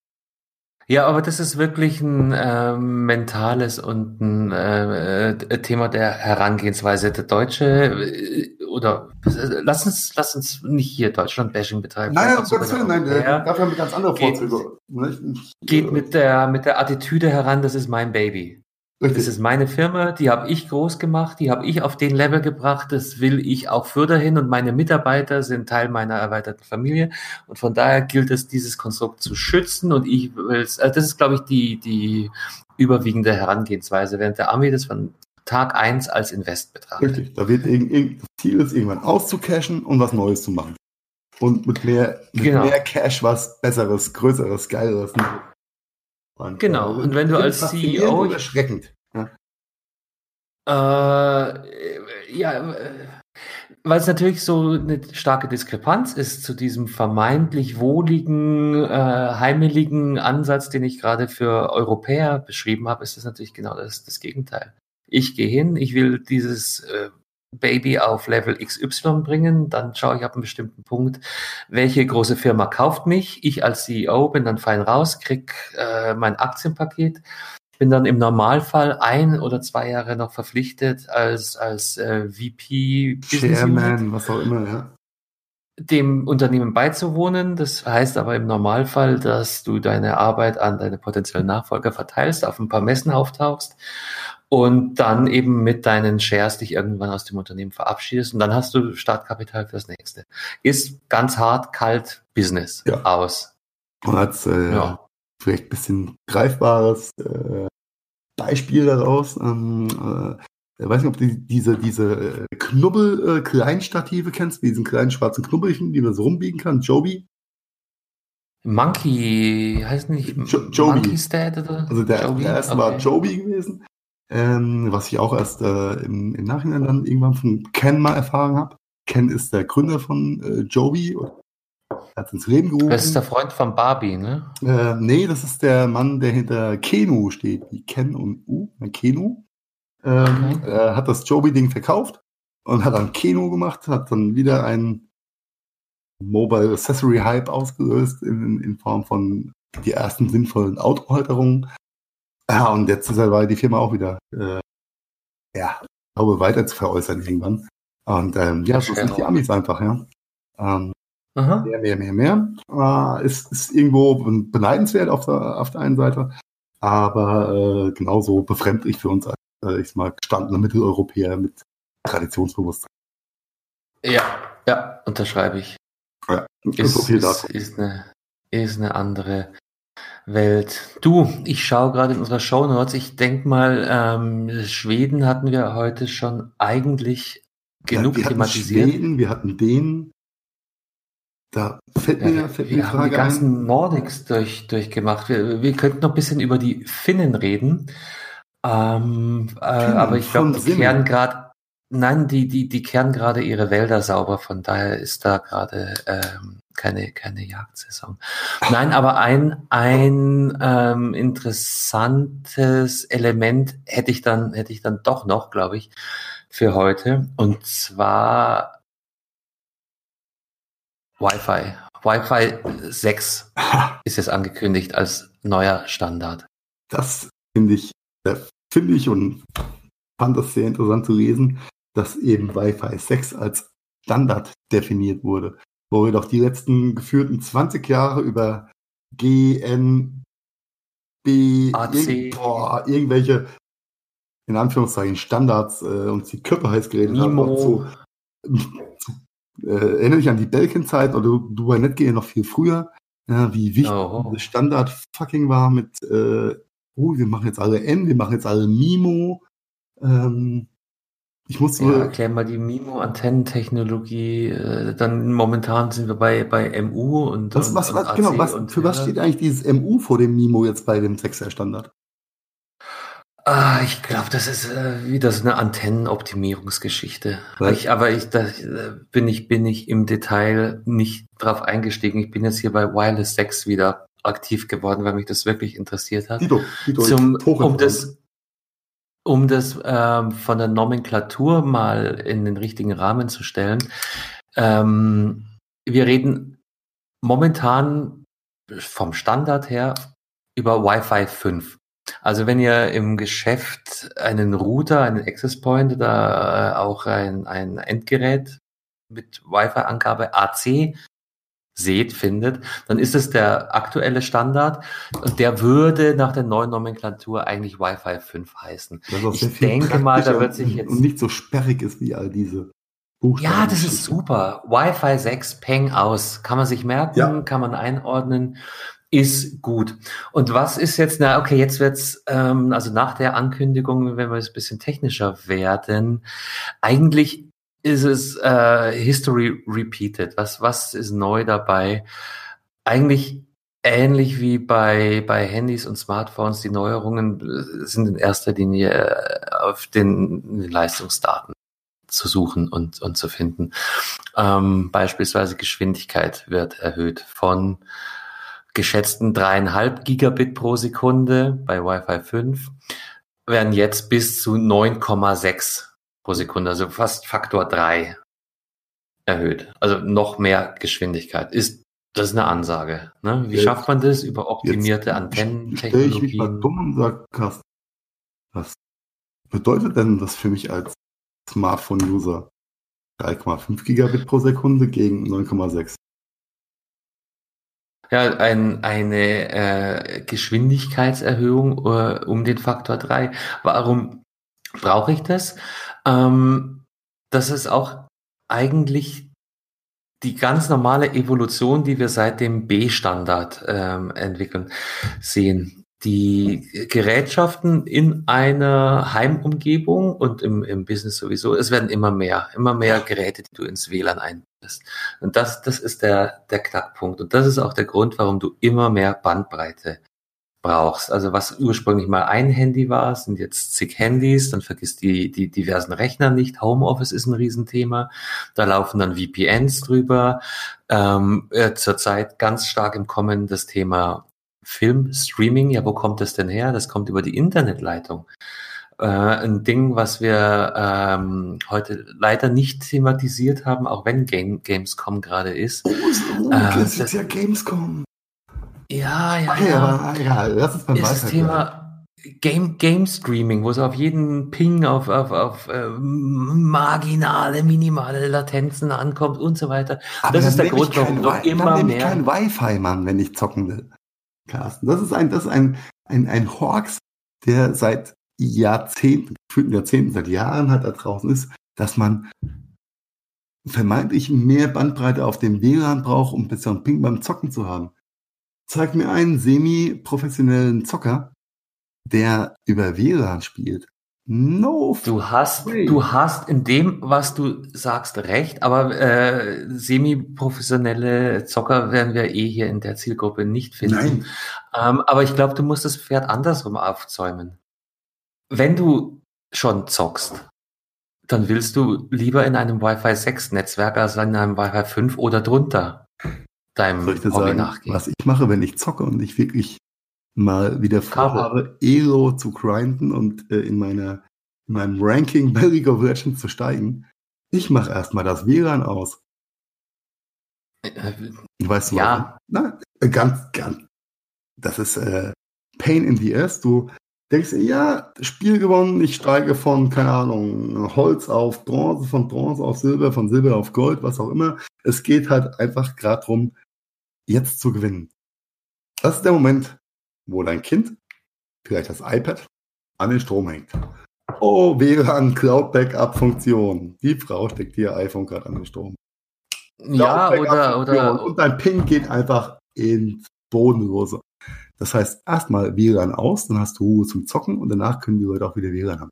Ja, aber das ist wirklich ein äh, mentales und ein äh, äh, Thema der Herangehensweise. Der Deutsche äh, oder lass uns, lass uns nicht hier Deutschland-Bashing betreiben. Nein, um Gottes Willen, nein, äh, dafür haben wir ganz andere Vorzüge. Geht, geht mit der mit der Attitüde heran, das ist mein Baby. Richtig. Das ist meine Firma, die habe ich groß gemacht, die habe ich auf den Level gebracht, das will ich auch für dahin und meine Mitarbeiter sind Teil meiner erweiterten Familie und von daher gilt es, dieses Konstrukt zu schützen und ich will es, also das ist glaube ich die, die überwiegende Herangehensweise, während der Armee das von Tag eins als Invest betrachtet. Richtig, da wird das Ziel ist, irgendwann auszucashen und was Neues zu machen. Und mit mehr, mit genau. mehr Cash was Besseres, Größeres, Geileres. Und, genau, äh, und wenn du als CEO. Erschreckend. Ja. Äh, ja, äh, weil es natürlich so eine starke Diskrepanz ist zu diesem vermeintlich wohligen, äh, heimeligen Ansatz, den ich gerade für Europäer beschrieben habe, ist das natürlich genau das, das Gegenteil. Ich gehe hin, ich will dieses äh, Baby auf Level XY bringen, dann schaue ich ab einem bestimmten Punkt, welche große Firma kauft mich. Ich als CEO bin dann fein raus, krieg äh, mein Aktienpaket, bin dann im Normalfall ein oder zwei Jahre noch verpflichtet als als äh, VP, Chairman, was auch immer, ja dem Unternehmen beizuwohnen. Das heißt aber im Normalfall, dass du deine Arbeit an deine potenziellen Nachfolger verteilst, auf ein paar Messen auftauchst und dann eben mit deinen Shares dich irgendwann aus dem Unternehmen verabschiedest und dann hast du Startkapital fürs nächste. Ist ganz hart, kalt Business ja. aus. Und als äh, ja. vielleicht ein bisschen greifbares äh, Beispiel daraus, ähm, äh, ich weiß nicht, ob du diese, diese äh, Knubbel-Kleinstative äh, kennst, wie diesen kleinen schwarzen Knubbelchen, die man so rumbiegen kann, Joby. Monkey, heißt nicht jo Joby. Monkey's Dad oder? Also der, Joby? der erste okay. war Joby gewesen, ähm, was ich auch erst äh, im, im Nachhinein dann irgendwann von Ken mal erfahren habe. Ken ist der Gründer von äh, Joby, hat ins Leben gerufen. Das ist der Freund von Barbie, ne? Äh, nee, das ist der Mann, der hinter Kenu steht, wie Ken und U, Kenu. Ähm, okay. Er hat das Joby-Ding verkauft und hat dann Keno gemacht, hat dann wieder einen Mobile Accessory Hype ausgelöst in, in Form von die ersten sinnvollen Autohalterungen. Ja, und jetzt ist er die Firma auch wieder, äh, ja, glaube, weiter zu veräußern irgendwann. Und ähm, ja, so sind die Amis einfach, ja. Ähm, mehr, mehr, mehr, mehr. Äh, ist, ist irgendwo beneidenswert auf der, auf der einen Seite, aber äh, genauso befremdlich für uns als äh, ich mal, gestandener Mitteleuropäer mit Traditionsbewusstsein. Ja, ja, unterschreibe ich. Ja, ist, so viel dazu. Ist, ist, eine, ist eine andere Welt. Du, ich schaue gerade in unserer Show Notes. Ich denke mal, ähm, Schweden hatten wir heute schon eigentlich genug ja, wir thematisiert. Schweden, wir hatten den. Da fällt mir, ja, fällt mir wir haben die ganzen ein. Nordics durch, durchgemacht. Wir, wir könnten noch ein bisschen über die Finnen reden. Ähm, äh, aber ich glaube, die kehren gerade, nein, die, die, die kehren gerade ihre Wälder sauber, von daher ist da gerade ähm, keine, keine Jagdsaison. Nein, aber ein, ein ähm, interessantes Element hätte ich dann, hätte ich dann doch noch, glaube ich, für heute. Und zwar Wi-Fi. Wi-Fi 6 ist jetzt angekündigt als neuer Standard. Das finde ich finde ich und fand das sehr interessant zu lesen, dass eben Wi-Fi 6 als Standard definiert wurde, wo wir doch die letzten geführten 20 Jahre über GN, B, AC. boah, irgendwelche in Anführungszeichen Standards äh, und die Köpfe heiß geredet haben. Äh, erinnere dich an die Belkin-Zeit oder du bei NetGe noch viel früher, ja, wie wichtig oh. Standard fucking war mit äh, oh, wir machen jetzt alle N, wir machen jetzt alle Mimo. Ähm, ich muss ja, erklär mal die Mimo-Antennentechnologie. Äh, dann momentan sind wir bei, bei MU und. Was, und, was, was und genau, was, für was steht eigentlich dieses MU vor dem Mimo jetzt bei dem 6 Standard? Ah, ich glaube, das ist äh, wieder so eine Antennenoptimierungsgeschichte. Ich, aber ich, da bin ich, bin ich im Detail nicht drauf eingestiegen. Ich bin jetzt hier bei Wireless 6 wieder aktiv geworden, weil mich das wirklich interessiert hat. Dito, Dito, Zum, um das, um das ähm, von der Nomenklatur mal in den richtigen Rahmen zu stellen. Ähm, wir reden momentan vom Standard her über Wi-Fi 5. Also wenn ihr im Geschäft einen Router, einen Access Point oder äh, auch ein, ein Endgerät mit Wi-Fi-Angabe AC seht, findet, dann ist es der aktuelle Standard und der würde nach der neuen Nomenklatur eigentlich Wi-Fi 5 heißen. Ich denke mal, da wird sich jetzt... Und nicht so sperrig ist wie all diese Buchstaben. Ja, das ist super. Wi-Fi 6, Peng aus. Kann man sich merken, ja. kann man einordnen ist gut. Und was ist jetzt, na okay, jetzt wird's, ähm, also nach der Ankündigung, wenn wir jetzt ein bisschen technischer werden, eigentlich ist es äh, History Repeated. Was, was ist neu dabei? Eigentlich ähnlich wie bei, bei Handys und Smartphones. Die Neuerungen äh, sind in erster Linie äh, auf den Leistungsdaten zu suchen und, und zu finden. Ähm, beispielsweise Geschwindigkeit wird erhöht von geschätzten dreieinhalb Gigabit pro Sekunde bei Wi-Fi 5 werden jetzt bis zu 9,6 pro Sekunde, also fast Faktor drei erhöht. Also noch mehr Geschwindigkeit. Ist das ist eine Ansage. Ne? Wie jetzt, schafft man das über optimierte Antennentechnologien? Stell ich mich mal dumm und sag, Carsten, was bedeutet denn das für mich als Smartphone-User? 3,5 Gigabit pro Sekunde gegen 9,6. Ja, ein, eine äh, Geschwindigkeitserhöhung uh, um den Faktor 3. Warum brauche ich das? Ähm, das ist auch eigentlich die ganz normale Evolution, die wir seit dem B-Standard ähm, entwickeln, sehen. Die Gerätschaften in einer Heimumgebung und im, im Business sowieso, es werden immer mehr, immer mehr Geräte, die du ins WLAN einbindest. Und das, das ist der, der Knackpunkt. Und das ist auch der Grund, warum du immer mehr Bandbreite brauchst. Also was ursprünglich mal ein Handy war, sind jetzt zig Handys, dann vergiss die, die diversen Rechner nicht. Homeoffice ist ein Riesenthema. Da laufen dann VPNs drüber. Ähm, äh, zurzeit ganz stark im Kommen das Thema Filmstreaming. Ja, wo kommt das denn her? Das kommt über die Internetleitung. Äh, ein Ding, was wir ähm, heute leider nicht thematisiert haben, auch wenn Game, Gamescom gerade ist. Oh, oh äh, das ist ja Gamescom. Ja, ja, okay, ja. Aber, ja, lass uns mal ist das Thema Game, Game Streaming, wo es auf jeden Ping auf, auf, auf äh, marginale, minimale Latenzen ankommt und so weiter. Aber das ist der Grund, warum noch immer dann mehr. Ich kein Wi-Fi, Mann, wenn ich zocken will. Carsten. Das ist ein, das ist ein, ein, ein Hawks, der seit Jahrzehnten, gefühlten Jahrzehnten, seit Jahren hat da draußen ist, dass man vermeintlich mehr Bandbreite auf dem WLAN braucht, um besseren Ping beim Zocken zu haben. Zeig mir einen semi-professionellen Zocker, der über WLAN spielt. No. Du hast, way. du hast in dem, was du sagst, recht, aber äh, semi-professionelle Zocker werden wir eh hier in der Zielgruppe nicht finden. Nein. Ähm, aber ich glaube, du musst das Pferd andersrum aufzäumen. Wenn du schon zockst, dann willst du lieber in einem Wi-Fi 6 Netzwerk als in einem Wi-Fi 5 oder drunter deinem Hobby sagen, nachgehen. Was ich mache, wenn ich zocke und ich wirklich mal wieder vorhabe, Elo zu grinden und äh, in, meiner, in meinem Ranking bei League of Legends zu steigen. Ich mache erstmal das WLAN aus. Äh, weißt du, ja. Na, ganz, ganz. Das ist äh, Pain in the Ass. Du denkst dir, ja, Spiel gewonnen, ich steige von, keine Ahnung, Holz auf Bronze, von Bronze auf Silber, von Silber auf Gold, was auch immer. Es geht halt einfach gerade darum, jetzt zu gewinnen. Das ist der Moment, wo dein Kind, vielleicht das iPad, an den Strom hängt. Oh, WLAN Cloud Backup Funktion. Die Frau steckt ihr iPhone gerade an den Strom. Cloud ja, oder, oder. Und dein Ping geht einfach ins Bodenlose. Das heißt, erstmal WLAN aus, dann hast du Ruhe zum Zocken und danach können die Leute auch wieder WLAN haben.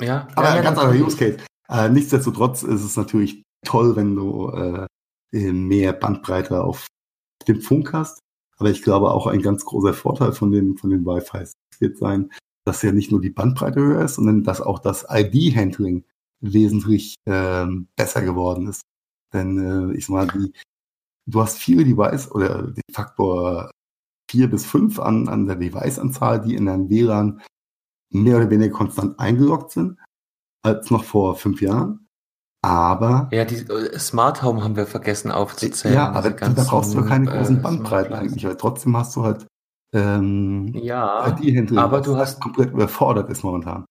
Ja. Aber ja, ein ganz anderer Use Case. Äh, nichtsdestotrotz ist es natürlich toll, wenn du äh, mehr Bandbreite auf dem Funk hast. Aber ich glaube auch ein ganz großer Vorteil von den, von den Wi-Fi wird sein, dass ja nicht nur die Bandbreite höher ist, sondern dass auch das ID-Handling wesentlich ähm, besser geworden ist. Denn äh, ich sag mal, die, du hast viele Device oder den Faktor vier bis fünf an, an der Device-Anzahl, die in deinem WLAN mehr oder weniger konstant eingeloggt sind, als noch vor fünf Jahren. Aber. Ja, die äh, Smart Home haben wir vergessen aufzuzählen. Ja, aber da brauchst du keine großen äh, Bandbreiten eigentlich, weil trotzdem hast du halt ähm, ja, ID-Handling, aber du hast komplett überfordert ist momentan.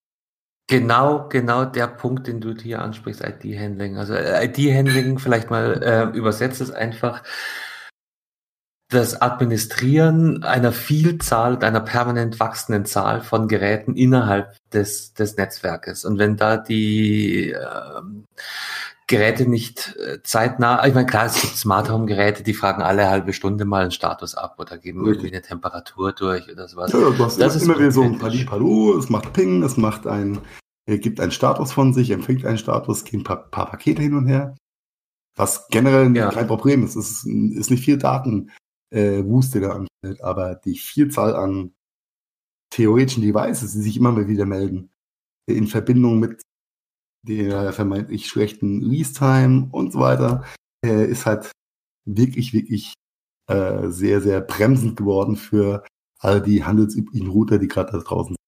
Genau, genau der Punkt, den du hier ansprichst, ID-Handling. Also äh, ID-Handling, vielleicht mal äh, übersetzt es einfach das Administrieren einer Vielzahl, einer permanent wachsenden Zahl von Geräten innerhalb des, des Netzwerkes. Und wenn da die äh, Geräte nicht äh, zeitnah, ich meine, klar, es gibt Smart Home Geräte, die fragen alle halbe Stunde mal einen Status ab oder geben Richtig. irgendwie eine Temperatur durch oder sowas. Ja, das, das ist immer wieder so ein Pali Palu, es macht Ping, es macht ein, gibt einen Status von sich, empfängt einen Status, gehen ein paar, paar Pakete hin und her. Was generell ja. kein Problem ist. Es ist, ist nicht viel Daten äh, Wust, da anfällt, aber die Vielzahl an theoretischen Devices, die sich immer mal wieder melden, in Verbindung mit der vermeintlich schlechten Release-Time und so weiter, äh, ist halt wirklich, wirklich äh, sehr, sehr bremsend geworden für all die handelsüblichen Router, die gerade da draußen sind.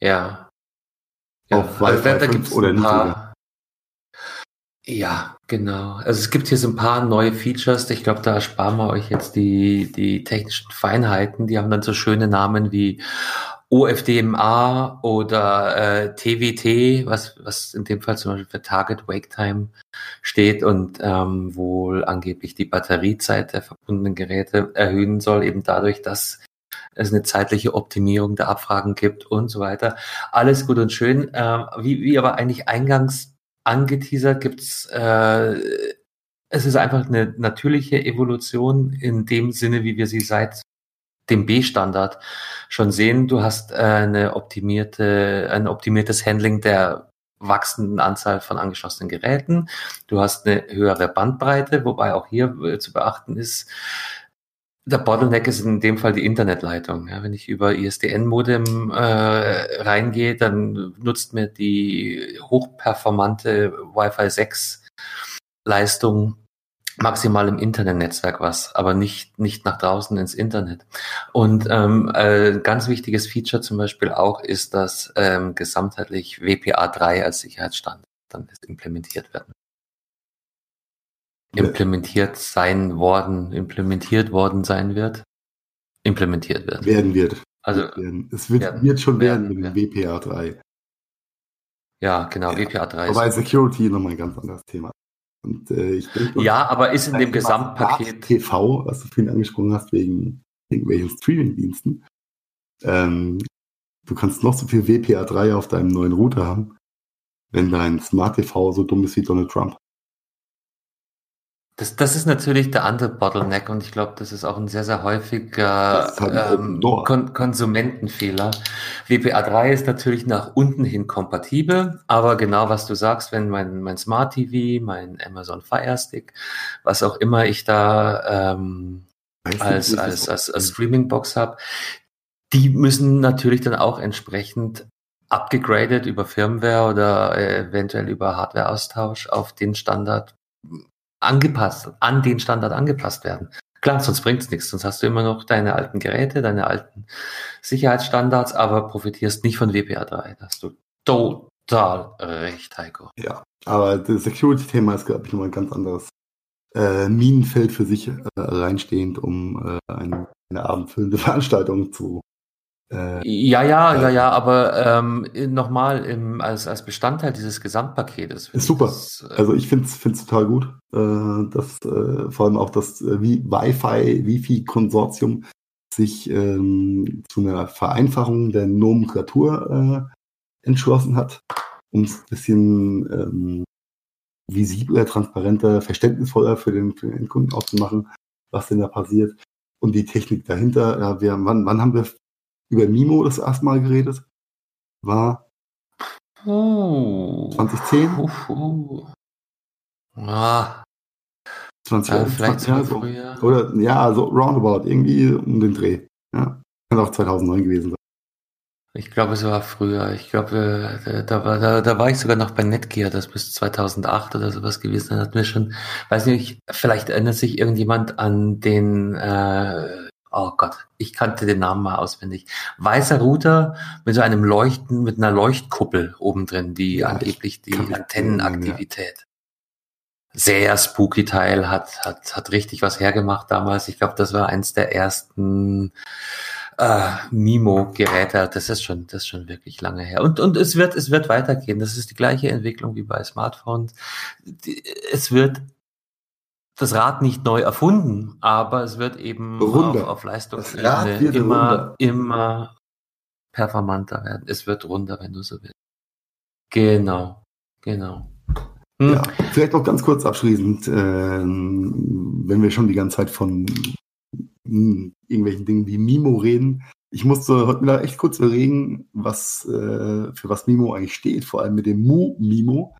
Ja. ja. Auf Wi-Fi also, 5 oder niedriger. Ja, genau. Also es gibt hier so ein paar neue Features. Ich glaube, da sparen wir euch jetzt die, die technischen Feinheiten. Die haben dann so schöne Namen wie OFDMA oder äh, TWT, was, was in dem Fall zum Beispiel für Target Wake Time steht und ähm, wohl angeblich die Batteriezeit der verbundenen Geräte erhöhen soll, eben dadurch, dass es eine zeitliche Optimierung der Abfragen gibt und so weiter. Alles gut und schön. Äh, wie, wie aber eigentlich eingangs angeteasert, gibt's äh, es ist einfach eine natürliche Evolution in dem Sinne, wie wir sie seit dem B-Standard schon sehen. Du hast äh, eine optimierte, ein optimiertes Handling der wachsenden Anzahl von angeschlossenen Geräten. Du hast eine höhere Bandbreite, wobei auch hier äh, zu beachten ist, der Bottleneck ist in dem Fall die Internetleitung. Ja, wenn ich über ISDN-Modem äh, reingehe, dann nutzt mir die hochperformante Wi-Fi 6 Leistung maximal im Internetnetzwerk was, aber nicht, nicht nach draußen ins Internet. Und ähm, äh, ganz wichtiges Feature zum Beispiel auch ist, dass ähm, gesamtheitlich WPA3 als Sicherheitsstandard dann implementiert werden. Implementiert sein worden, implementiert worden sein wird. Implementiert wird. Werden wird. Also es wird, werden, wird schon werden, werden mit dem WPA3. Ja, genau, ja. WPA3. Wobei Security nochmal ein ganz anderes Thema. Und äh, ich denke, ja, aber ist in dem Gesamtpaket TV, was du vorhin angesprochen hast wegen irgendwelchen Streaming-Diensten, ähm, du kannst noch so viel WPA3 auf deinem neuen Router haben, wenn dein Smart TV so dumm ist wie Donald Trump. Das, das ist natürlich der andere Bottleneck und ich glaube, das ist auch ein sehr, sehr häufiger ähm, Kon Konsumentenfehler. WPA3 ist natürlich nach unten hin kompatibel, aber genau was du sagst, wenn mein, mein Smart TV, mein Amazon Fire Stick, was auch immer ich da ähm, als, als, als, als Streaming-Box habe, die müssen natürlich dann auch entsprechend abgegradet über Firmware oder eventuell über Hardware-Austausch auf den Standard angepasst, an den Standard angepasst werden. Klar, sonst bringt es nichts, sonst hast du immer noch deine alten Geräte, deine alten Sicherheitsstandards, aber profitierst nicht von WPA3. Da hast du total recht, Heiko. Ja, aber das Security-Thema ist, glaube ich, nochmal ein ganz anderes äh, Minenfeld für sich äh, alleinstehend, um äh, eine, eine abendfüllende Veranstaltung zu äh, ja, ja, ja, ja, aber ähm, nochmal als, als Bestandteil dieses Gesamtpaketes. Ist super. Das, äh, also ich finde es total gut, äh, dass äh, vor allem auch das äh, Wi-Fi, Wi-Fi-Konsortium sich ähm, zu einer Vereinfachung der Nomenklatur äh, entschlossen hat, um es ein bisschen ähm, visibler, transparenter, verständnisvoller für den, für den Endkunden auszumachen, was denn da passiert. Und die Technik dahinter, ja, wir, wann, wann haben wir über Mimo das erste Mal geredet. War uh, 2010? Uh, uh. Ah. 20, ja, vielleicht 20, ja, so. Oder ja, also roundabout, irgendwie um den Dreh. Ja. Kann auch 2009 gewesen sein. Ich glaube, es war früher. Ich glaube, äh, da war, da, da war ich sogar noch bei Netgear, das bis 2008 oder sowas gewesen. Da hat mir schon, weiß nicht, vielleicht erinnert sich irgendjemand an den äh, oh Gott, ich kannte den Namen mal auswendig. Weißer Router mit so einem Leuchten, mit einer Leuchtkuppel oben drin, die ja, angeblich die Antennenaktivität. Ja. Sehr spooky Teil, hat, hat, hat richtig was hergemacht damals. Ich glaube, das war eins der ersten äh, Mimo-Geräte. Das ist schon, das ist schon wirklich lange her. Und, und es wird, es wird weitergehen. Das ist die gleiche Entwicklung wie bei Smartphones. Es wird das Rad nicht neu erfunden, aber es wird eben auf, auf Leistungsebene immer, immer performanter werden. Es wird runder, wenn du so willst. Genau, genau. Hm. Ja, vielleicht noch ganz kurz abschließend, äh, wenn wir schon die ganze Zeit von mh, irgendwelchen Dingen wie Mimo reden. Ich musste heute wieder echt kurz überlegen, was äh, für was Mimo eigentlich steht, vor allem mit dem Mu Mimo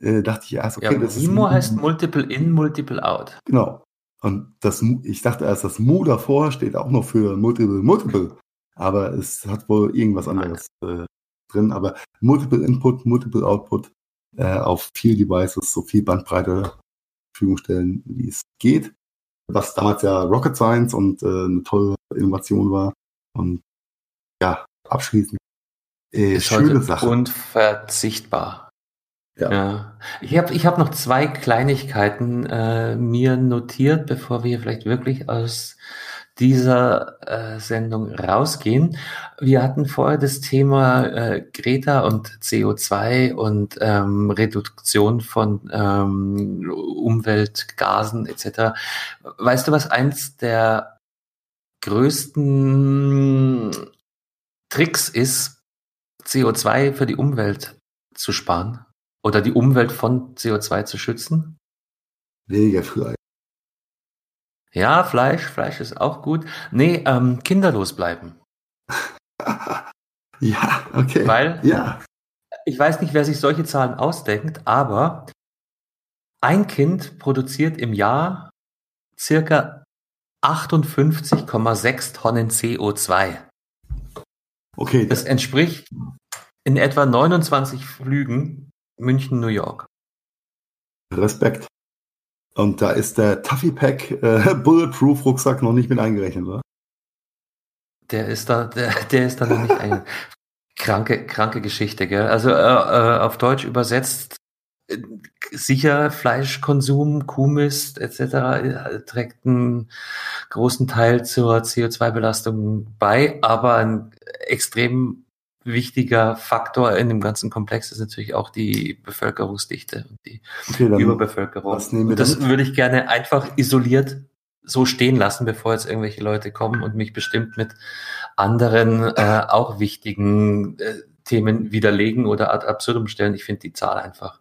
äh, dachte ich, ist okay. Ja, das Mimo ist, heißt Multiple In, Multiple Out. Genau. Und das, ich dachte erst, das Mu davor steht auch noch für Multiple, Multiple. Aber es hat wohl irgendwas anderes äh, drin. Aber Multiple Input, Multiple Output äh, auf viel Devices, so viel Bandbreite zur Verfügung stellen, wie es geht. Was damals ja Rocket Science und äh, eine tolle Innovation war. Und ja, abschließend. Äh, schöne Sache. Unverzichtbar. Ja. ja. Ich habe ich hab noch zwei Kleinigkeiten äh, mir notiert, bevor wir vielleicht wirklich aus dieser äh, Sendung rausgehen. Wir hatten vorher das Thema äh, Greta und CO2 und ähm, Reduktion von ähm, Umweltgasen etc. Weißt du, was eins der größten Tricks ist, CO2 für die Umwelt zu sparen? Oder die Umwelt von CO2 zu schützen? Weniger Fleisch. Ja, Fleisch, Fleisch ist auch gut. Nee, ähm, kinderlos bleiben. ja, okay. Weil, ja. ich weiß nicht, wer sich solche Zahlen ausdenkt, aber ein Kind produziert im Jahr circa 58,6 Tonnen CO2. Okay. Das entspricht in etwa 29 Flügen München, New York. Respekt. Und da ist der Tuffy Pack äh, Bulletproof Rucksack noch nicht mit eingerechnet, oder? Der ist da, der, der ist da noch nicht ein kranke, kranke Geschichte, gell? Also äh, äh, auf Deutsch übersetzt äh, sicher Fleischkonsum, Kuhmist etc. Äh, trägt einen großen Teil zur CO2-Belastung bei, aber ein extrem wichtiger Faktor in dem ganzen Komplex ist natürlich auch die Bevölkerungsdichte und die okay, Überbevölkerung. Das würde ich gerne einfach isoliert so stehen lassen, bevor jetzt irgendwelche Leute kommen und mich bestimmt mit anderen äh, auch wichtigen äh, Themen widerlegen oder ad absurdum stellen. Ich finde die Zahl einfach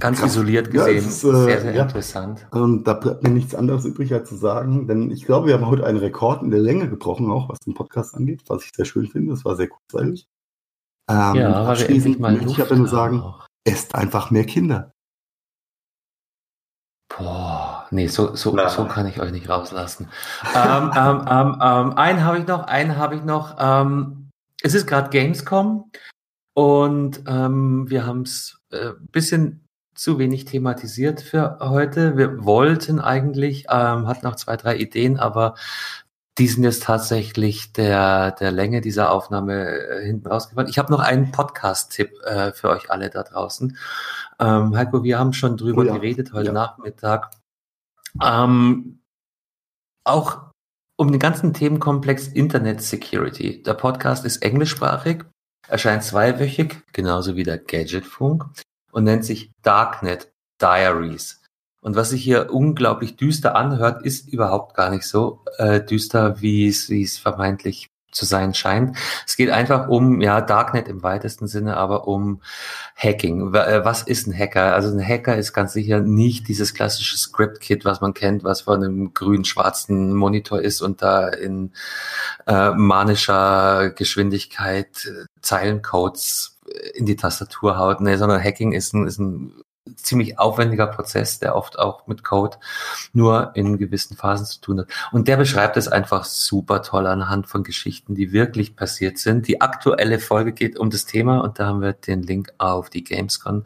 Ganz Krass. isoliert gesehen, ja, ist, äh, sehr, sehr ja. interessant. Und da bleibt mir nichts anderes übrig, als zu sagen, denn ich glaube, wir haben heute einen Rekord in der Länge gebrochen, auch was den Podcast angeht, was ich sehr schön finde. Es war sehr kurzweilig. Ähm, ja, abschließend mal möchte ich aber nur sagen, auch. esst einfach mehr Kinder. Boah, nee, so, so, so kann ich euch nicht rauslassen. ähm, ähm, ähm, ähm einen habe ich noch, einen habe ich noch. Ähm, es ist gerade Gamescom und ähm, wir haben es äh, bisschen zu wenig thematisiert für heute. Wir wollten eigentlich, ähm, hatten noch zwei, drei Ideen, aber die sind jetzt tatsächlich der, der Länge dieser Aufnahme äh, hinten rausgefallen. Ich habe noch einen Podcast-Tipp äh, für euch alle da draußen. Ähm, Heiko, wir haben schon drüber oh ja. geredet heute ja. Nachmittag. Ähm, auch um den ganzen Themenkomplex Internet Security. Der Podcast ist englischsprachig, erscheint zweiwöchig, genauso wie der Gadgetfunk und nennt sich Darknet Diaries. Und was sich hier unglaublich düster anhört, ist überhaupt gar nicht so äh, düster, wie es, vermeintlich zu sein scheint. Es geht einfach um, ja, Darknet im weitesten Sinne, aber um Hacking. Äh, was ist ein Hacker? Also ein Hacker ist ganz sicher nicht dieses klassische Script-Kit, was man kennt, was von einem grün-schwarzen Monitor ist und da in äh, manischer Geschwindigkeit äh, Zeilencodes in die Tastatur haut. Nee, sondern Hacking ist ein, ist ein ziemlich aufwendiger Prozess, der oft auch mit Code nur in gewissen Phasen zu tun hat. Und der beschreibt es einfach super toll anhand von Geschichten, die wirklich passiert sind. Die aktuelle Folge geht um das Thema und da haben wir den Link auf die Gamescom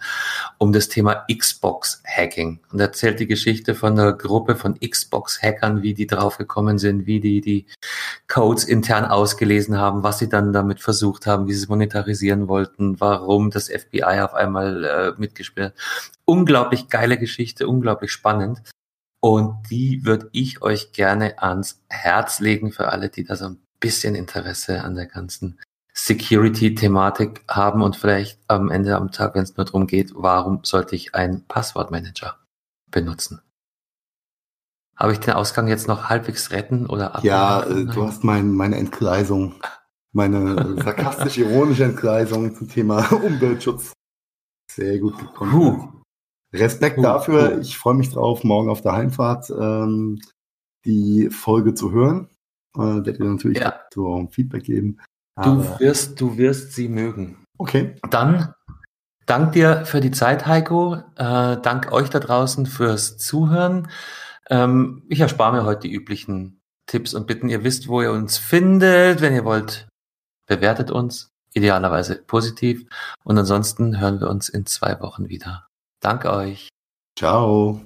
um das Thema Xbox Hacking und erzählt die Geschichte von einer Gruppe von Xbox Hackern, wie die draufgekommen sind, wie die die Codes intern ausgelesen haben, was sie dann damit versucht haben, wie sie es monetarisieren wollten, warum das FBI auf einmal äh, mitgespielt hat unglaublich geile Geschichte, unglaublich spannend. Und die würde ich euch gerne ans Herz legen für alle, die da so ein bisschen Interesse an der ganzen Security-Thematik haben und vielleicht am Ende am Tag, wenn es nur darum geht, warum sollte ich einen Passwortmanager benutzen? Habe ich den Ausgang jetzt noch halbwegs retten oder Ja, äh, du hast mein, meine Entgleisung, meine sarkastisch-ironische Entgleisung zum Thema Umweltschutz sehr gut gekommen. Respekt dafür. Ich freue mich drauf, morgen auf der Heimfahrt ähm, die Folge zu hören. Äh, werde dir natürlich ja. so Feedback geben. Du wirst, du wirst sie mögen. Okay. Dann dank dir für die Zeit, Heiko. Äh, dank euch da draußen fürs Zuhören. Ähm, ich erspare mir heute die üblichen Tipps und Bitten. Ihr wisst, wo ihr uns findet. Wenn ihr wollt, bewertet uns. Idealerweise positiv. Und ansonsten hören wir uns in zwei Wochen wieder. Danke euch. Ciao.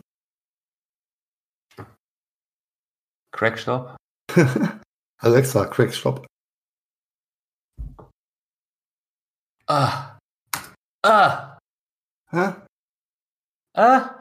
Crackstop. Alexa, Crackstop. Ah. Ah. Hä? Ah.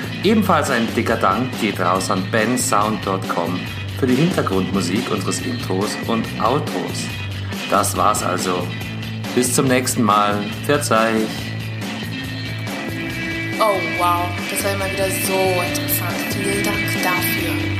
Ebenfalls ein dicker Dank geht raus an bensound.com für die Hintergrundmusik unseres Intros und Outros. Das war's also. Bis zum nächsten Mal. Verzeih. Oh wow, das war immer wieder so interessant. Vielen Dank dafür.